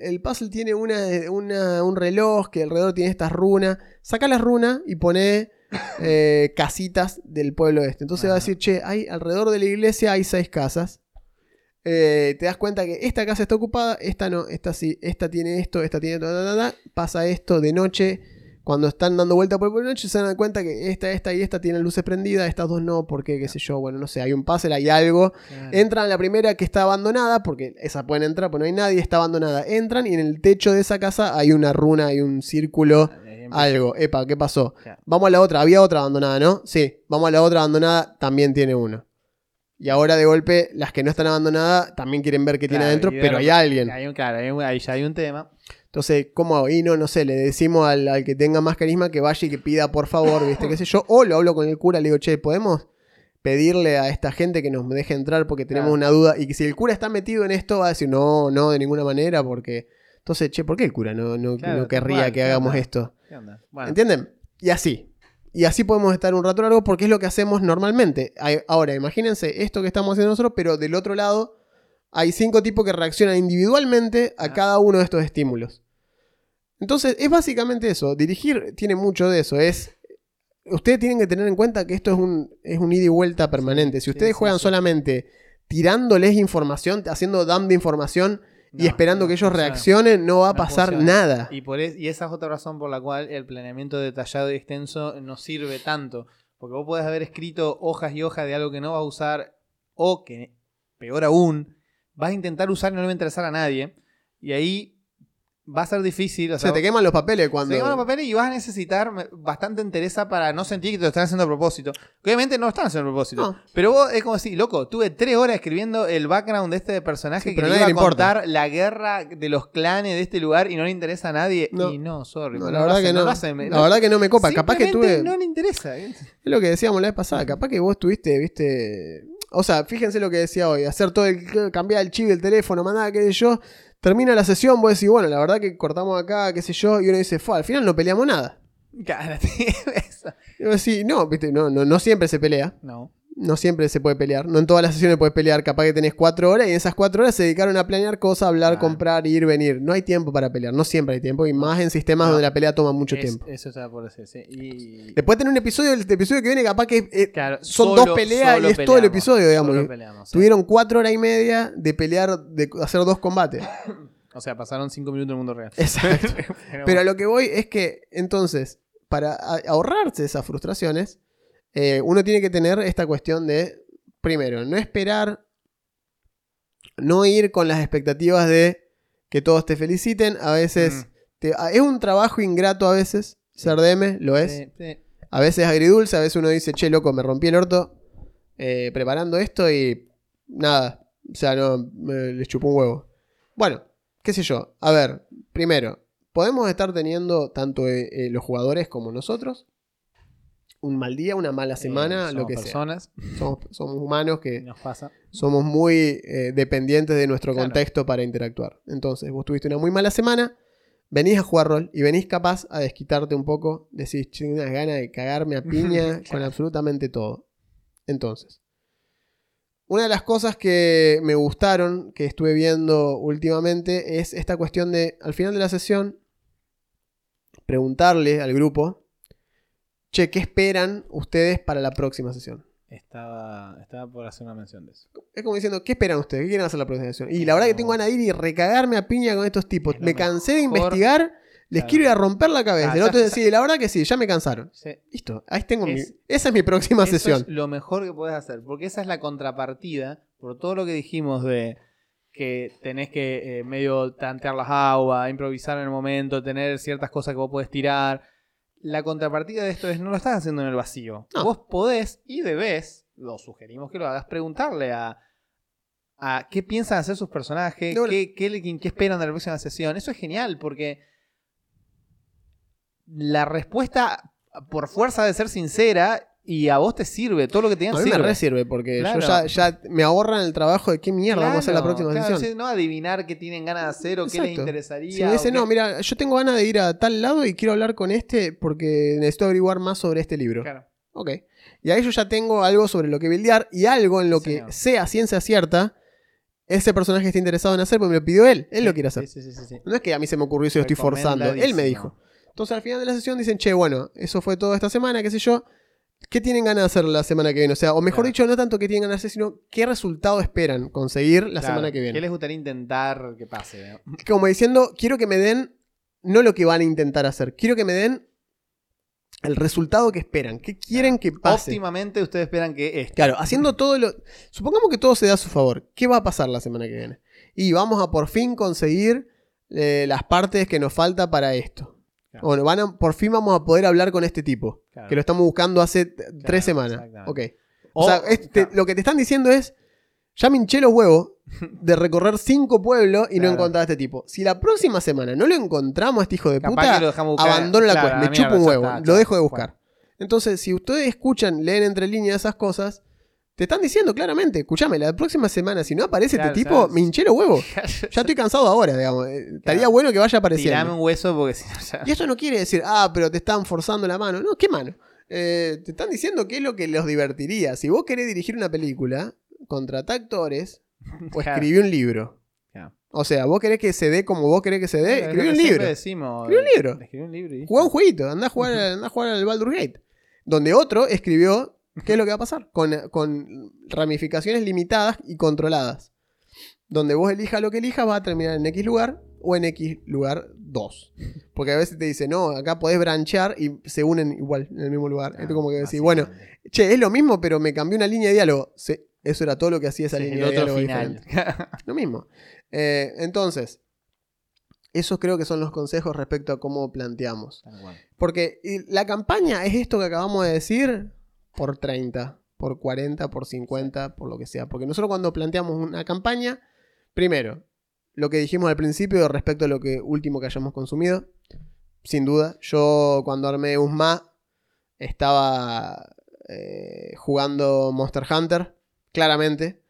el- puzzle tiene una, una- un reloj que alrededor tiene estas runas. Saca las runas y pone eh, casitas del pueblo este. Entonces va a decir, che, hay, alrededor de la iglesia hay seis casas. Eh, te das cuenta que esta casa está ocupada, esta no, esta sí, esta tiene esto, esta tiene ta, pasa esto de noche. Cuando están dando vuelta por el de noche se dan cuenta que esta, esta y esta tienen luces prendidas, estas dos no, porque qué sé yo, bueno, no sé, hay un puzzle, hay algo. Claro. Entran a la primera que está abandonada, porque esa pueden entrar, pues no hay nadie, está abandonada. Entran y en el techo de esa casa hay una runa, hay un círculo, empieza. algo. Epa, ¿qué pasó? Claro. Vamos a la otra, había otra abandonada, ¿no? Sí, vamos a la otra abandonada, también tiene uno. Y ahora de golpe, las que no están abandonadas también quieren ver qué tiene adentro, pero hay alguien. Hay un, claro, hay un- ya hay un tema. Entonces, ¿cómo hago? Y no, no sé, le decimos al, al que tenga más carisma que vaya y que pida por favor, ¿viste? ¿Qué sé yo? O lo hablo con el cura, le digo, che, ¿podemos pedirle a esta gente que nos deje entrar porque tenemos Claro. una duda? Y que si el cura está metido en esto, va a decir, no, no, de ninguna manera, porque. Entonces, che, ¿por qué el cura no, no, Claro, no tal querría que ¿qué hagamos onda? esto? ¿Qué onda? Bueno, ¿Entienden? Y así. Y así podemos estar un rato largo porque es lo que hacemos normalmente. Ahora, imagínense esto que estamos haciendo nosotros, pero del otro lado hay cinco tipos que reaccionan individualmente a Ah. cada uno de estos estímulos. Entonces, es básicamente eso. Dirigir tiene mucho de eso. Es. Ustedes tienen que tener en cuenta que esto es un, es un ida y vuelta permanente. si ustedes sí, juegan sí. solamente tirándoles información, haciendo dump de información y esperando no que ellos reaccionen, no va a pasar nada. Y, por es- y esa es otra razón por la cual el planeamiento detallado y extenso no sirve tanto. Porque vos podés haber escrito hojas y hojas de algo que no vas a usar, o que, peor aún, vas a intentar usar y no le va a interesar a nadie. Y ahí va a ser difícil. O sea, sea, te queman los papeles cuando. se queman los papeles y vas a necesitar bastante entereza para no sentir que te lo están haciendo a propósito. Que obviamente no lo están haciendo a propósito. No. Pero vos es como si, loco, tuve tres horas escribiendo el background de este personaje Sí, que le iba a importa. contar la guerra de los clanes de este lugar y no le interesa a nadie. No. Y no, sorry. No, la verdad hacen, que no. hacen, la verdad que no me copa. Capaz que tuve. No le interesa. Es lo que decíamos la vez pasada. Capaz que vos tuviste, viste. O sea, fíjense lo que decía hoy. Hacer todo el. cambiar el chip del teléfono, mandar, qué sé yo. Termina la sesión, vos decís, bueno, la verdad que cortamos acá, qué sé yo. Y uno dice, fue, al final no peleamos nada. Cara, eso. Y vos decís, no, viste, no, no, no siempre se pelea. No. No siempre se puede pelear. No en todas las sesiones puedes pelear. Capaz que tenés cuatro horas y en esas cuatro horas se dedicaron a planear cosas, hablar, Ah. comprar, ir, venir. No hay tiempo para pelear. No siempre hay tiempo. Y más en sistemas donde la pelea toma mucho Es- tiempo. Eso estaba por decir, sí. Y... Después tener un episodio, el episodio que viene capaz que eh, Claro, son solo- dos peleas y es todo el episodio, digamos. peleamos, sí. Tuvieron cuatro horas y media de pelear, de hacer dos combates. O sea, pasaron cinco minutos en el mundo real. Exacto. Pero, a lo que voy es que, entonces, para ahorrarse esas frustraciones, eh, uno tiene que tener esta cuestión de, primero, no esperar, no ir con las expectativas de que todos te feliciten. A veces, Mm. te- a- es un trabajo ingrato a veces, ser DM, lo es. sí, sí. A veces agridulce, a veces uno dice, che, loco, me rompí el orto eh, preparando esto y nada. O sea, no, me, les chupó un huevo. Bueno, qué sé yo. A ver, primero, podemos estar teniendo, tanto eh, eh, los jugadores como nosotros, un mal día, una mala semana, Eh, lo somos que personas, sea. Somos, somos humanos que Nos pasa. somos muy eh, dependientes de nuestro Claro. contexto para interactuar. Entonces, vos tuviste una muy mala semana, venís a jugar rol y venís capaz a desquitarte un poco, decís, "Che, unas ganas de cagarme a piña con absolutamente todo. Entonces, una de las cosas que me gustaron, que estuve viendo últimamente, es esta cuestión de, al final de la sesión, preguntarle al grupo, che, ¿qué esperan ustedes para la próxima sesión? Estaba, estaba por hacer una mención de eso. Es como diciendo, ¿qué esperan ustedes? ¿Qué quieren hacer la próxima sesión? Y la verdad que tengo de ir y recagarme a piña con estos tipos. Es Me cansé de investigar, les Claro. quiero ir a romper la cabeza. Ah, El otro decide, la verdad que sí, ya me cansaron. Sí. Listo, ahí tengo mi- Es- Esa es mi próxima Eso sesión. es lo mejor que puedes hacer, porque esa es la contrapartida por todo lo que dijimos de que tenés que eh, medio tantear las aguas, improvisar en el momento, tener ciertas cosas que vos podés tirar. La contrapartida de esto es no lo estás haciendo en el vacío. No. Vos podés y debés, lo sugerimos que lo hagas, preguntarle a, a qué piensan hacer sus personajes, qué, qué esperan de la próxima sesión. Eso es genial porque la respuesta por fuerza de ser sincera y a vos te sirve, todo lo que te digan A mí me sirve. re sirve porque Claro. yo ya, ya me ahorran el trabajo de qué mierda vamos a hacer la próxima claro, sesión. no adivinar qué tienen ganas de hacer o qué les interesaría. Si me o dice, qué- no, mira, yo tengo ganas de ir a tal lado y quiero hablar con este porque necesito averiguar más sobre este libro. Claro. Ok. Y ahí yo ya tengo algo sobre lo que buildear y algo en lo que sea ciencia cierta ese personaje está interesado en hacer porque me lo pidió él. Él Sí, lo quiere hacer. Sí, sí, sí, sí. No es que a mí se me ocurrió y se lo estoy forzando. Él me dijo. Entonces al final de la sesión dicen, che, bueno, eso fue todo esta semana, qué sé yo. ¿Qué tienen ganas de hacer la semana que viene? O sea, o mejor Claro. dicho, no tanto qué tienen ganas de hacer, sino qué resultado esperan conseguir la Claro, semana que viene. ¿Qué les gustaría intentar que pase? Como diciendo, quiero que me den no lo que van a intentar hacer, quiero que me den el resultado que esperan. ¿Qué quieren que pase? Óptimamente ustedes esperan que esto. Claro, haciendo todo lo. Supongamos que todo se da a su favor. ¿Qué va a pasar la semana que viene? Y vamos a por fin conseguir eh, las partes que nos falta para esto. Claro. Bueno, van a- por fin vamos a poder hablar con este tipo. Claro. Que lo estamos buscando hace tres semanas. Ok. O, sea, lo que te están diciendo es. Ya me hinché los huevos de recorrer cinco pueblos y no encontrar a este tipo. Si la próxima semana no lo encontramos a este hijo de Capaz puta, lo buscar. abandono la cuenta, me chupo un huevo, lo dejo de buscar. Entonces, si ustedes escuchan, leen entre líneas esas cosas, te están diciendo claramente, escúchame, la próxima semana, si no aparece Claro, este tipo, claro. me hinché los huevos. Ya estoy cansado ahora, digamos. Eh, Estaría bueno que vaya Tirame apareciendo. un hueso porque si no ya. Y eso no quiere decir, ah, pero te están forzando la mano. No, ¿qué mano? Eh, te están diciendo qué es lo que los divertiría. Si vos querés dirigir una película, contratá actores o Claro. escribí un libro. Claro. O sea, vos querés que se dé como vos querés que se dé, escribí un libro. Decimos, Escribí un libro. Escribí un libro y Jugá un jueguito, andá a jugar, andá a jugar al Baldur's Gate. Donde otro escribió qué es lo que va a pasar. Con, con ramificaciones limitadas y controladas. Donde vos elijas lo que elijas, va a terminar en X lugar o en X lugar 2. Porque a veces te dice, no, acá podés branchear y se unen igual en el mismo lugar. Esto como que decís, bueno, che, es lo mismo, pero me cambió una línea de diálogo. Sí, eso era todo lo que hacía esa Sí, línea el de otro diálogo final. diferente. Lo mismo. Eh, entonces, esos creo que son los consejos respecto a cómo planteamos. Porque y la campaña es esto que acabamos de decir por 30, por 40, por 50, por lo que sea. Porque nosotros cuando planteamos una campaña, primero, lo que dijimos al principio respecto a lo que último que hayamos consumido, sin duda. Yo cuando armé USMA estaba eh, jugando Monster Hunter, claramente.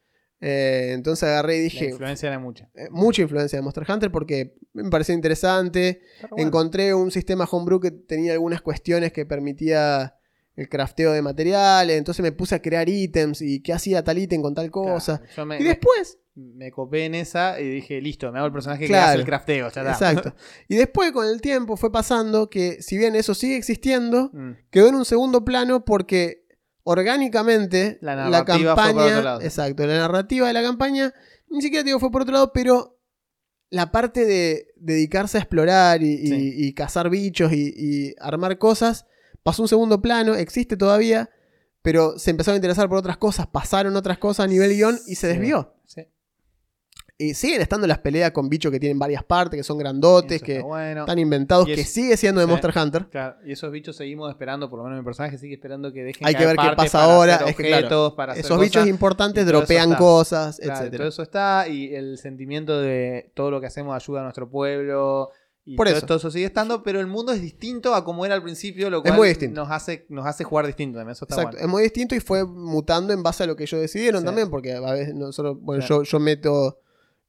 Eh, entonces agarré y La dije, influencia era mucha. eh, mucha influencia de Monster Hunter porque me pareció interesante. Bueno. Encontré un sistema homebrew que tenía algunas cuestiones que permitía el crafteo de materiales. Entonces me puse a crear ítems y qué hacía tal ítem con tal cosa. Claro, yo me, Y después, me, me copé en esa y dije, listo, me hago el personaje que Claro. hace el crafteo. Ya exacto. Y después con el tiempo fue pasando que si bien eso sigue existiendo, Mm. quedó en un segundo plano porque orgánicamente La la, narrativa fue por campaña, otro lado. exacto, la narrativa de la campaña ni siquiera digo fue por otro lado, pero la parte de dedicarse a explorar y, y- Sí. y cazar bichos y, y armar cosas pasó un segundo plano, existe todavía, pero se empezaron a interesar por otras cosas, pasaron otras cosas a nivel guion y se desvió. Sí. Y siguen estando las peleas con bichos que tienen varias partes, que son grandotes, Eso que está bueno. están inventados, que sigue siendo de. Monster Hunter. Claro, y esos bichos seguimos esperando, por lo menos mi personaje sigue esperando que dejen Hay que ver qué pasa ahora, hacer es que, claro, para hacer Esos bichos importantes dropean cosas, Claro, etcétera. todo eso está y el sentimiento de todo lo que hacemos ayuda a nuestro pueblo y Por todo, eso. eso sigue estando, pero el mundo es distinto a como era al principio, lo cual muy distinto. nos hace nos hace jugar distinto también, eso está Exacto, bueno. es muy distinto y fue mutando en base a lo que ellos decidieron Sí. también, porque a veces nosotros, bueno, yo, yo meto,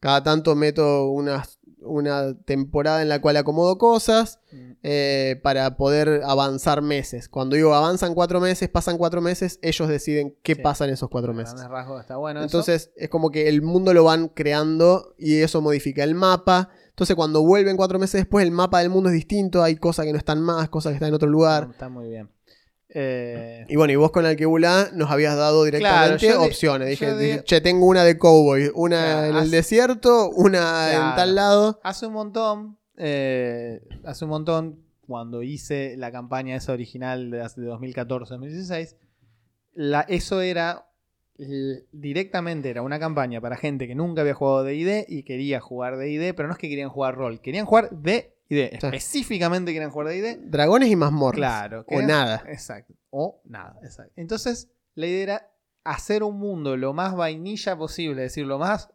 cada tanto meto unas, una temporada en la cual acomodo cosas Mm, eh, para poder avanzar meses. Cuando digo avanzan cuatro meses, pasan cuatro meses, ellos deciden qué Sí. pasa en esos cuatro meses. rasgos está bueno eso. Entonces es como que el mundo lo van creando y eso modifica el mapa. Entonces cuando vuelven cuatro meses después el mapa del mundo es distinto, hay cosas que no están más, cosas que están en otro lugar. está muy bien. Eh, Y bueno, y vos con Alquebulá nos habías dado directamente Claro, opciones. Dije, che, tengo una de cowboy, una Claro, en el desierto, una Claro. en tal lado. Hace un montón, eh, hace un montón, cuando hice la campaña esa original de, hace- de 2014-2016, la, eso era directamente era una campaña para gente que nunca había jugado D&D y quería jugar D&D, pero no es que querían jugar rol, querían jugar D&D, específicamente querían jugar D&D, Dragones y mazmorras. claro, O nada. exacto, o nada, exacto. Entonces, la idea era hacer un mundo lo más vainilla posible, es decir, lo más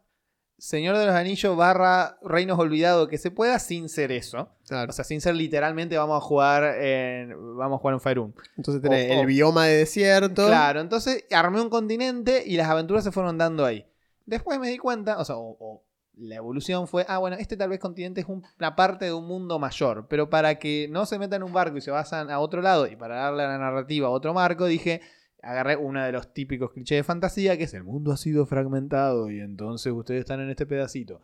Señor de los Anillos barra Reinos Olvidados que se pueda sin ser eso. Claro. O sea, sin ser literalmente vamos a jugar en, vamos a jugar en Room. Entonces tenés o- el o- bioma de desierto. Claro, entonces armé un continente y las aventuras se fueron dando ahí. Después me di cuenta, o sea, o- o la evolución fue, ah, bueno, este tal vez continente es un- una parte de un mundo mayor, pero para que no se metan en un barco y se vayan a otro lado y para darle a la narrativa a otro marco, dije, agarré uno de los típicos clichés de fantasía, que es el mundo ha sido fragmentado y entonces ustedes están en este pedacito.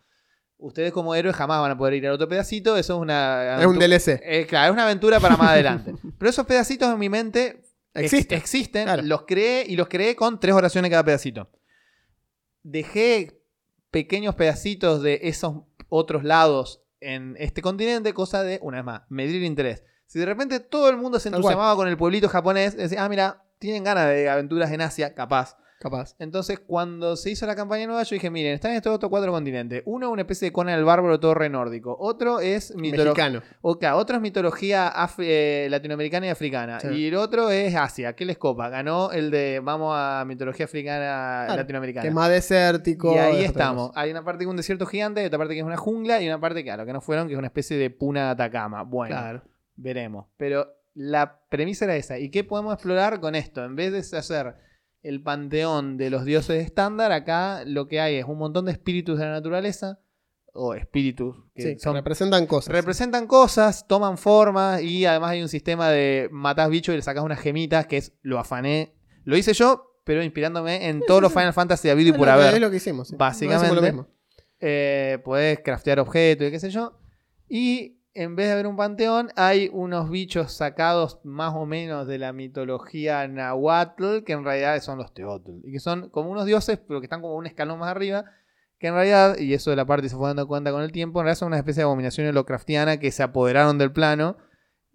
Ustedes como héroes jamás van a poder ir al otro pedacito, eso es una... Es un DLC. Eh, claro, es una aventura para más adelante. Pero esos pedacitos en mi mente ex- Existe. existen, Claro. los creé y los creé con tres oraciones cada pedacito. Dejé pequeños pedacitos de esos otros lados en este continente, cosa de, una vez más, medir interés. Si de repente todo el mundo se entusiasmaba con el pueblito japonés, decía, ah, mira, tienen ganas de aventuras en Asia, capaz. Capaz. Entonces, cuando se hizo la campaña nueva, yo dije, miren, están estos otros cuatro continentes. Uno, una especie de Conan el Bárbaro torre nórdico. Otro es mitología. Mexicano. Ok, otro es mitología af- eh, latinoamericana y africana. Sí. Y el otro es Asia. ¿Qué les copa? Ganó el de vamos a mitología africana Claro, latinoamericana. Que es más desértico. y ahí es estamos. Hay una parte que es un desierto gigante, hay otra parte que es una jungla y una parte lo que no fueron, que es una especie de puna de Atacama. Bueno, Claro. veremos. Pero la premisa era esa. ¿Y qué podemos explorar con esto? En vez de hacer el panteón de los dioses estándar, acá lo que hay es un montón de espíritus de la naturaleza. O espíritus que Sí, que son representan cosas. Representan cosas, toman forma y además hay un sistema de matás bichos y le sacas unas gemitas que es lo afané. Lo hice yo, pero inspirándome en todos los Final Fantasy habido y por haber. Es lo que hicimos. Básicamente. Hicimos lo mismo. Eh, podés craftear objetos y qué sé yo. Y en vez de haber un panteón, hay unos bichos sacados más o menos de la mitología nahuatl, que en realidad son los teotl. Y que son como unos dioses, pero que están como un escalón más arriba. Que en realidad, y eso de la parte se fue dando cuenta con el tiempo, en realidad son una especie de abominación Lovecraftiana que se apoderaron del plano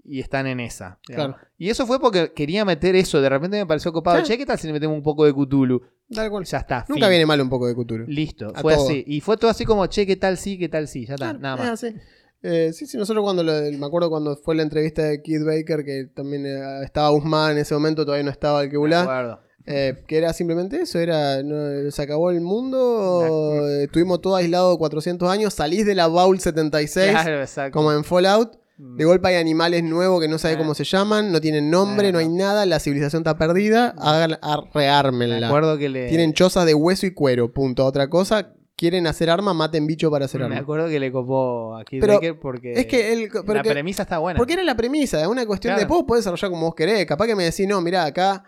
y están en esa. Claro. Y eso fue porque quería meter eso. De repente me pareció copado. Sí. Che, ¿qué tal si le metemos un poco de Cthulhu? Tal cual. Ya está. Nunca fin. viene mal un poco de Cthulhu. Listo, A fue todo. así. Y fue todo así como, che, qué tal sí, qué tal sí, ya está, Claro, nada es más. así. Eh, sí, sí, nosotros cuando lo- me acuerdo cuando fue la entrevista de Kid Baker, que también eh, estaba Guzmán en ese momento, todavía no estaba el De Kebulá, acuerdo. eh, que era simplemente eso, era no, se acabó el mundo, eh, estuvimos todos aislados 400 años, salís de la Vault 76, Claro, como en Fallout, De golpe hay animales nuevos que no sabe Eh. cómo se llaman, no tienen nombre, Eh, no hay nada, la civilización está perdida, hagan, Me arreármenla. acuerdo que le. Tienen chozas de hueso y cuero, punto. Otra cosa, quieren hacer arma, maten bicho para hacer Me arma. acuerdo que le copó a Kid Baker porque. Es que la premisa está buena. porque era la premisa, es una cuestión de vos podés desarrollar como vos querés. Capaz que me decís, no, mirá, acá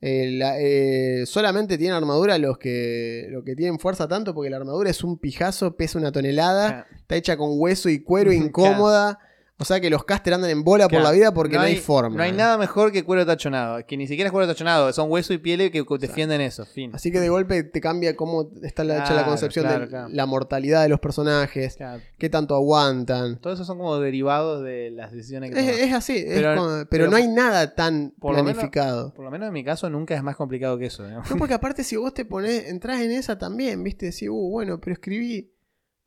eh, la- eh, solamente tienen armadura los que, los que tienen fuerza tanto, porque la armadura es un pijazo, pesa una tonelada, Claro. está hecha con hueso y cuero Claro. O sea que los caster andan en bola por la vida porque no, hay, forma. No hay nada mejor que cuero tachonado. Que ni siquiera es cuero tachonado. Son hueso y piel que defienden eso. Fin. Así que de golpe te cambia cómo está la, hecha la concepción de la mortalidad de los personajes, qué tanto aguantan. Todo eso son como derivados de las decisiones que Es, toman. es así, es Pero- como- pero, pero no hay nada tan por lo menos- planificado. Por lo menos en mi caso nunca es más complicado que eso. No, porque aparte si vos te pones, entras en esa también, viste, decís, uh, bueno, pero escribí,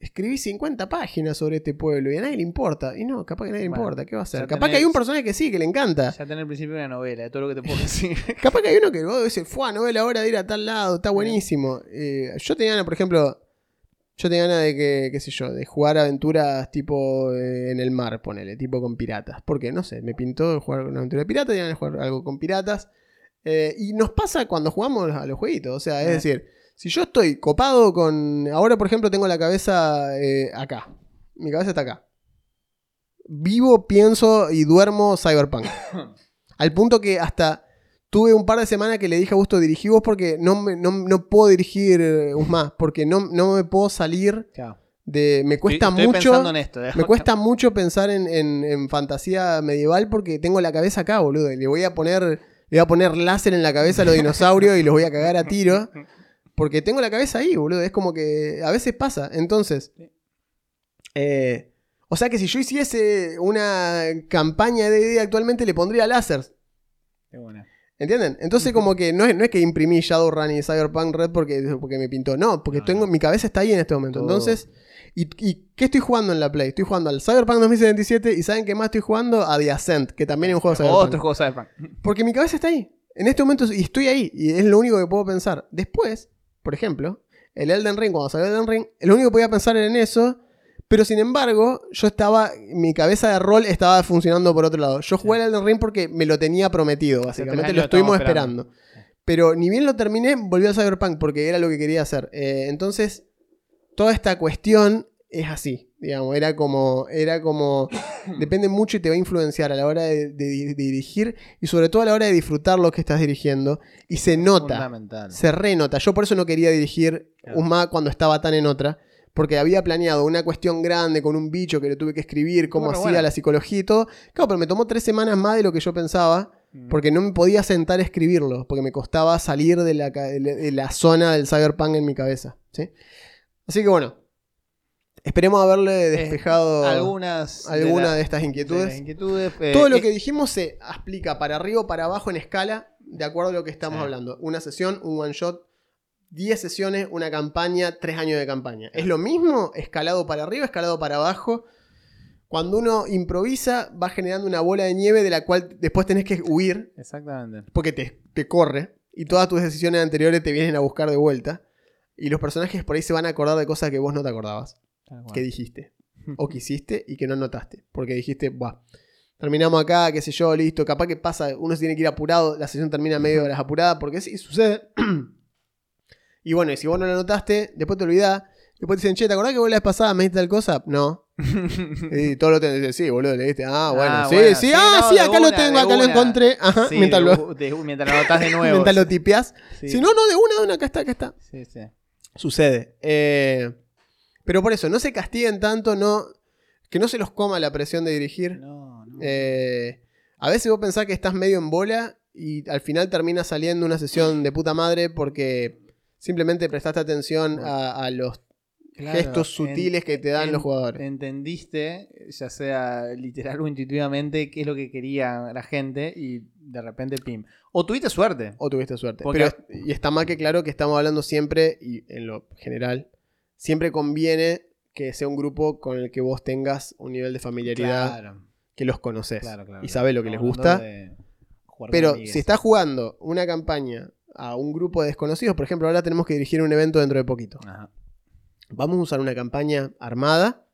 escribí 50 páginas sobre este pueblo y a nadie le importa. Y no, capaz que a nadie le Bueno, importa, ¿qué va a hacer? Capaz que hay un personaje que sí, que le encanta. Ya tener el principio de una novela, de todo lo que te puedo decir. Capaz que hay uno que vos decís, fue novela hora de ir a tal lado, está buenísimo. Eh, yo tenía ganas, por ejemplo, yo tenía ganas de que, qué sé yo, de jugar aventuras tipo eh, en el mar, ponele, tipo con piratas. Porque, no sé, me pintó jugar una aventura de piratas, tenía ganas de jugar algo con piratas. Eh, y nos pasa cuando jugamos a los jueguitos, o sea, es decir, si yo estoy copado con... Ahora, por ejemplo, tengo la cabeza eh, acá. Mi cabeza está acá. Vivo, pienso y duermo Cyberpunk. Al punto que hasta tuve un par de semanas que le dije a Gusto, dirigí vos porque no, me- no, no puedo dirigir eh, más, porque no, no me puedo salir Claro. de... Me cuesta estoy, estoy mucho... pensando en esto. digamos. Me cuesta mucho pensar en, en- en fantasía medieval porque tengo la cabeza acá, boludo. y Le voy a poner, le voy a poner láser en la cabeza a los dinosaurios y los voy a cagar a tiro. Porque tengo la cabeza ahí, boludo. Es como que a veces pasa. Entonces, eh, o sea que si yo hiciese una campaña de D&D actualmente le pondría láser. Qué buena. ¿Entienden? Entonces como que no es, no es que imprimí Shadowrun y Cyberpunk Red porque, porque me pintó. No, porque No, tengo, no. mi cabeza está ahí en este momento. Todo. Entonces, ¿y, y qué estoy jugando en la Play? Estoy jugando al Cyberpunk 2077 y ¿saben qué más estoy jugando? A The Ascent, que también es un juego de Cyberpunk. Otro juego Cyberpunk. Porque mi cabeza está ahí. En este momento y estoy ahí. Y es lo único que puedo pensar. Después, por ejemplo, el Elden Ring, cuando salió Elden Ring, lo único que podía pensar era en eso. Pero sin embargo, yo estaba. Mi cabeza de rol estaba funcionando por otro lado. Yo jugué el Elden Ring porque me lo tenía prometido, básicamente. Lo estuvimos esperando. esperando. Pero ni bien lo terminé, volví al Cyberpunk porque era lo que quería hacer. Eh, entonces, toda esta cuestión es así. Digamos, era como. Era como. depende mucho y te va a influenciar a la hora de, de- de dirigir y sobre todo a la hora de disfrutar lo que estás dirigiendo. Y se nota. Se renota. Yo por eso no quería dirigir Claro. UMA cuando estaba tan en otra. Porque había planeado una cuestión grande con un bicho que le tuve que escribir, cómo Bueno, hacía bueno. la psicología y todo. Claro, pero me tomó tres semanas más de lo que yo pensaba. Mm. Porque no me podía sentar a escribirlo. Porque me costaba salir de la, ca- de la- de la zona del cyberpunk en mi cabeza. ¿sí? Así que bueno. Esperemos haberle despejado algunas alguna la- de, estas de inquietudes. eh, Todo lo eh, que dijimos se explica para arriba o para abajo en escala, de acuerdo a lo que estamos Sí. hablando. Una sesión, un one shot, 10 sesiones, una campaña, 3 años de campaña. Es lo mismo, escalado para arriba, escalado para abajo. Cuando uno improvisa, va generando una bola de nieve de la cual después tenés que huir Exactamente. porque te, te corre y todas tus decisiones anteriores te vienen a buscar de vuelta. Y los personajes por ahí se van a acordar de cosas que vos no te acordabas. Que dijiste o que hiciste y que no notaste. Porque dijiste, Buah, terminamos acá, qué sé yo, listo. Capaz que pasa, uno se tiene que ir apurado, la sesión termina medio de las apuradas, porque sí, sucede. y bueno, y si vos no lo notaste, después te olvidás. Después te dicen, che, ¿te acordás que vos la vez pasada me dijiste tal cosa? No. Y todo lo tenés sí, boludo, le diste. Ah, bueno, Ah, sí, bueno, sí, sí, ah, no, sí, acá lo tengo, acá lo encontré. Ajá, Sí, mientras, lo, de- mientras lo anotás de nuevo. mientras lo tipeás. Sí. Si no, no, de una, de una, acá está, acá está. Sí, sí. Sucede. Eh, pero por eso, no se castiguen tanto, no, que no se los coma la presión de dirigir. No, no. Eh, a veces vos pensás que estás medio en bola y al final termina saliendo una sesión de puta madre porque simplemente prestaste atención a, a los Claro, gestos en- sutiles que te dan en- los jugadores. Entendiste, ya sea literal o intuitivamente, qué es lo que quería la gente y de repente, pim. O tuviste suerte. O tuviste suerte. Porque- Pero, y está más que claro que estamos hablando siempre, y en lo general, siempre conviene que sea un grupo con el que vos tengas un nivel de familiaridad Claro, que los conoces claro, claro. y sabés lo que les gusta. Pero si estás jugando una campaña a un grupo de desconocidos, por ejemplo, ahora tenemos que dirigir un evento dentro de poquito. Ajá. Vamos a usar una campaña armada.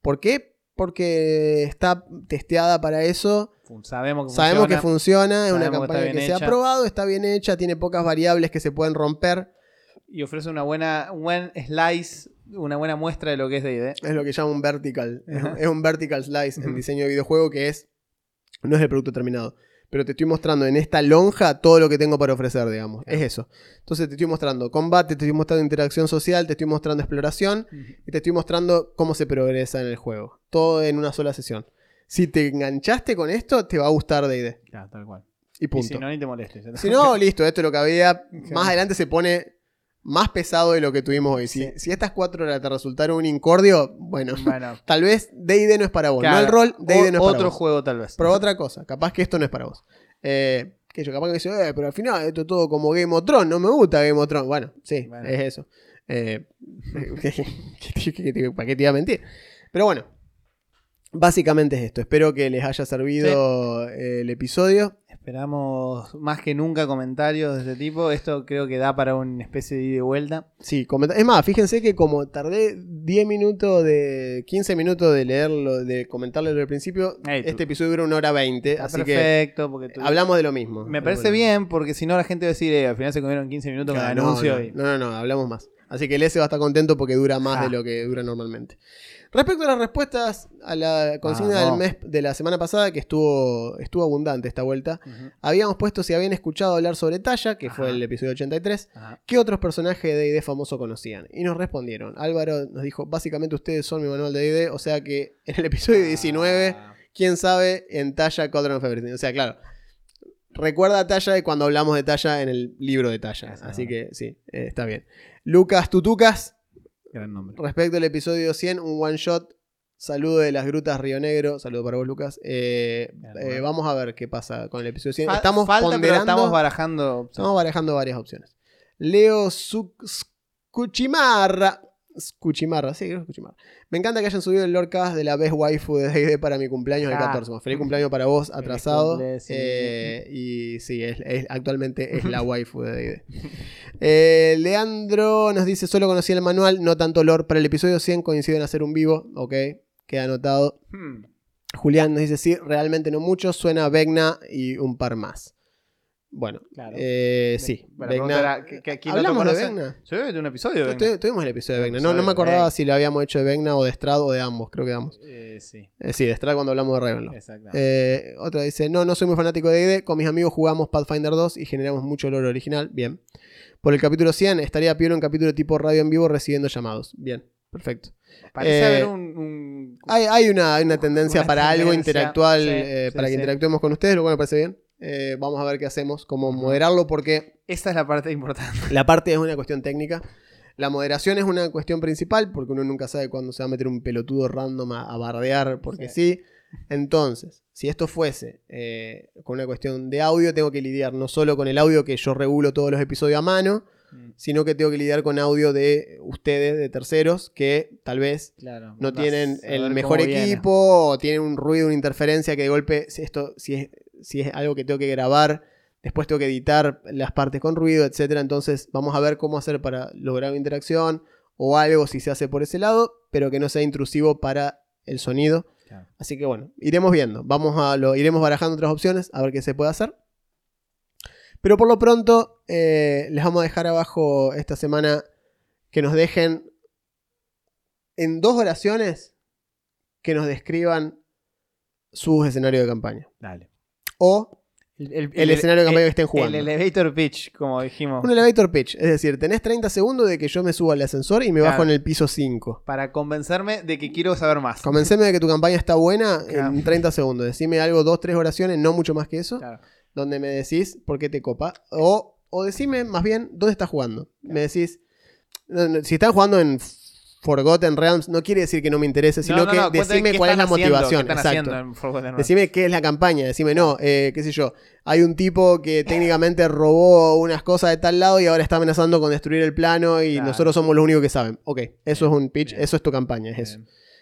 ¿Por qué? porque está testeada para eso. Sabemos que Sabemos que funciona es una que campaña que, se ha probado, está bien hecha, tiene pocas variables que se pueden romper. Y ofrece una buena, un buen slice, una buena muestra de lo que es D&D. Es lo que llama un vertical. Es, un vertical slice en diseño de videojuego que es. No es el producto terminado. Pero te estoy mostrando en esta lonja todo lo que tengo para ofrecer, digamos. Es eso. Entonces te estoy mostrando combate, te estoy mostrando interacción social, te estoy mostrando exploración y te estoy mostrando cómo se progresa en el juego. Todo en una sola sesión. Si te enganchaste con esto, te va a gustar D&D. Claro, tal cual. Y Y punto. si no, ni te molestes. Si no, listo, esto es lo que había. Más adelante se pone más pesado de lo que tuvimos hoy. Si, Sí. si estas cuatro horas te resultaron un incordio, bueno, bueno, tal vez DD no es para vos. claro, no el rol, DD no es para Otro vos. juego tal vez. Pero otra cosa, capaz que esto no es para vos. Eh, que yo capaz que me dice, eh, pero al final esto es todo como Game of Thrones, no me gusta Game of Thrones. Bueno, sí, Bueno. es eso. Eh, ¿qué- qué- qué- ¿Para qué te iba a mentir? Pero bueno, básicamente es esto. Espero que les haya servido el episodio. Esperamos más que nunca comentarios de este tipo. Esto creo que da para una especie de ida y vuelta. Sí, es más, fíjense que como tardé 10 minutos de 15 minutos de leerlo, de comentarlo desde el principio, este episodio dura una hora 20, Está así que perfecto. Porque tú- hablamos de lo mismo. Me parece bueno. bien porque si no la gente va a decir, eh, al final se comieron 15 minutos con Claro, el no, anuncio. no, y- no, no, no, hablamos más. Así que el S va a estar contento porque dura más Ah. de lo que dura normalmente. Respecto a las respuestas a la consigna del Vamos. mes de la semana pasada, que estuvo, estuvo abundante esta vuelta, habíamos puesto si habían escuchado hablar sobre Talla, que fue el episodio 83, Ajá. ¿qué otros personajes de D&D famoso conocían? Y nos respondieron. Álvaro nos dijo, básicamente ustedes son mi manual de D&D, o sea que en el episodio 19, Ah, quién sabe, en Talla of Everything. O sea, claro, recuerda a Talla de cuando hablamos de Talla en el libro de Talla. Así que sí, eh, está bien. Lucas Tutucas, gran nombre. respecto al episodio 100, un one shot. Saludo de las grutas Río Negro. Saludo para vos, Lucas. Eh, eh, vamos a ver qué pasa con el episodio 100. Fa- estamos falta, pero ponderando. estamos barajando. Estamos barajando varias opciones. Leo Scuchimarra. Scuchimarra, sí, creo que Scuchimarra. Me encanta que hayan subido el Lordcast de la Best Waifu de D&D para mi cumpleaños el Ah. 14. Bueno, Feliz cumpleaños para vos, atrasado. cumple, sí. Eh, y sí, es, es- actualmente es la waifu de D&D. Eh, Leandro nos dice, solo conocí el manual, no tanto lore. Para el episodio 100 coinciden en hacer un vivo. Ok, queda anotado. Hmm. Julián nos dice, sí, realmente no mucho. Suena Vegna y un par más. Bueno, Claro. eh, sí. Bueno, Vecna- pregunta era, ¿que- que- quién no te ¿Hablamos de? Vegna? Sí, de un episodio. de Vegna. Tuvimos el episodio de Vegna. No, no me acordaba Vegna. si lo habíamos hecho de Vegna o de Strad o de ambos. Creo que de ambos. Eh, sí, Eh, sí, de Strad cuando hablamos de Ravenloft. exactamente. Eh, otra dice, no, no soy muy fanático de D&D. Con mis amigos jugamos Pathfinder 2 y generamos mucho lore original. Bien. Por el capítulo 100 estaría Piero en capítulo tipo radio en vivo recibiendo llamados. Bien, perfecto. Parece eh, haber un. un- Hay, hay una, hay una tendencia Una para algo interactual, sí, eh, sí, para que sí. interactuemos con ustedes, lo cual me parece bien. Eh, vamos a ver qué hacemos, cómo moderarlo, porque Esa es la parte importante. la parte es una cuestión técnica. La moderación es una cuestión principal, porque uno nunca sabe cuándo se va a meter un pelotudo random a, a bardear, porque sí. Entonces, si esto fuese eh, con una cuestión de audio, tengo que lidiar no solo con el audio que yo regulo todos los episodios a mano, Mm, sino que tengo que lidiar con audio de ustedes, de terceros, que tal vez Claro. no tienen el mejor viene. equipo o tienen un ruido, una interferencia que de golpe, si esto, si es, si es algo que tengo que grabar, después tengo que editar las partes con ruido, etcétera. Entonces vamos a ver cómo hacer para lograr una interacción o algo si se hace por ese lado, pero que no sea intrusivo para el sonido. Claro. Así que bueno, iremos viendo. Vamos a lo, iremos barajando otras opciones a ver qué se puede hacer. Pero por lo pronto, eh, les vamos a dejar abajo esta semana que nos dejen en dos oraciones que nos describan sus escenarios de campaña. Dale. O El, el escenario de campaña que estén jugando. El elevator pitch, como dijimos. un elevator pitch. Es decir, tenés 30 segundos de que yo me suba al ascensor y me bajo en el piso 5. Para convencerme de que quiero saber más. Convenceme de que tu campaña está buena Claro. en 30 segundos. Decime algo, dos, tres oraciones, no mucho más que eso. Claro. donde me decís por qué te copa. O, o decime más bien dónde estás jugando. Me decís, si están jugando en Forgotten Realms, no quiere decir que no me interese, sino No, no, que no, decime cuál es la haciendo, motivación. Exacto. Decime qué es la campaña, decime no, eh, qué sé yo. Hay un tipo que técnicamente robó unas cosas de tal lado y ahora está amenazando con destruir el plano y Claro. nosotros somos los únicos que saben. Ok, eso es un pitch, bien. eso es tu campaña, es eso.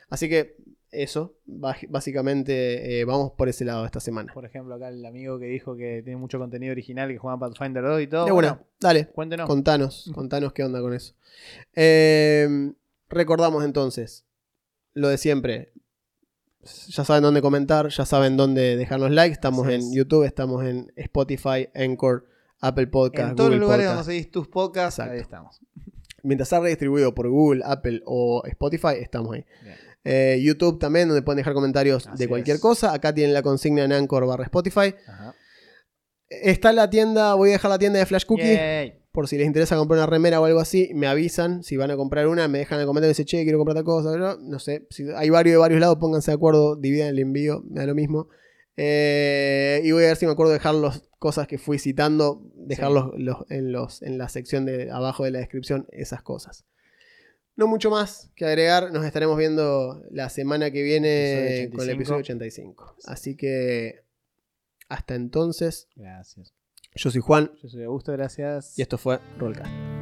Así que eso, básicamente eh, vamos por ese lado esta semana. Por ejemplo, acá el amigo que dijo que tiene mucho contenido original, que juega Pathfinder 2 y todo. De bueno, dale. cuéntenos. Contanos, contanos qué onda con eso. Eh, recordamos entonces lo de siempre. ya saben dónde comentar, ya saben dónde dejarnos likes. Estamos en es. YouTube, estamos en Spotify, Anchor, Apple Podcast, en todos los lugares donde seguís tus podcasts, Exacto. ahí estamos. Mientras sea redistribuido por Google, Apple o Spotify, estamos ahí. Eh, YouTube también, donde pueden dejar comentarios Así de cualquier es. cosa. Acá tienen la consigna en Anchor barra Spotify. Ajá. Está la tienda, voy a dejar la tienda de Flash Cookie. Yay. Por si les interesa comprar una remera o algo así, me avisan. Si van a comprar una, me dejan en el comentario y dicen, che, quiero comprar tal cosa. No, no sé, si hay varios de varios lados, pónganse de acuerdo, dividan el envío, me da lo mismo. Eh, y voy a ver si me acuerdo de dejar las cosas que fui citando, dejarlos los- en, los, en la sección de abajo de la descripción, esas cosas. No mucho más que agregar, nos estaremos viendo la semana que viene con el 85. episodio 85. Así que hasta entonces, Gracias. Yo soy Juan Yo soy Augusto, gracias. y esto fue Rollcast.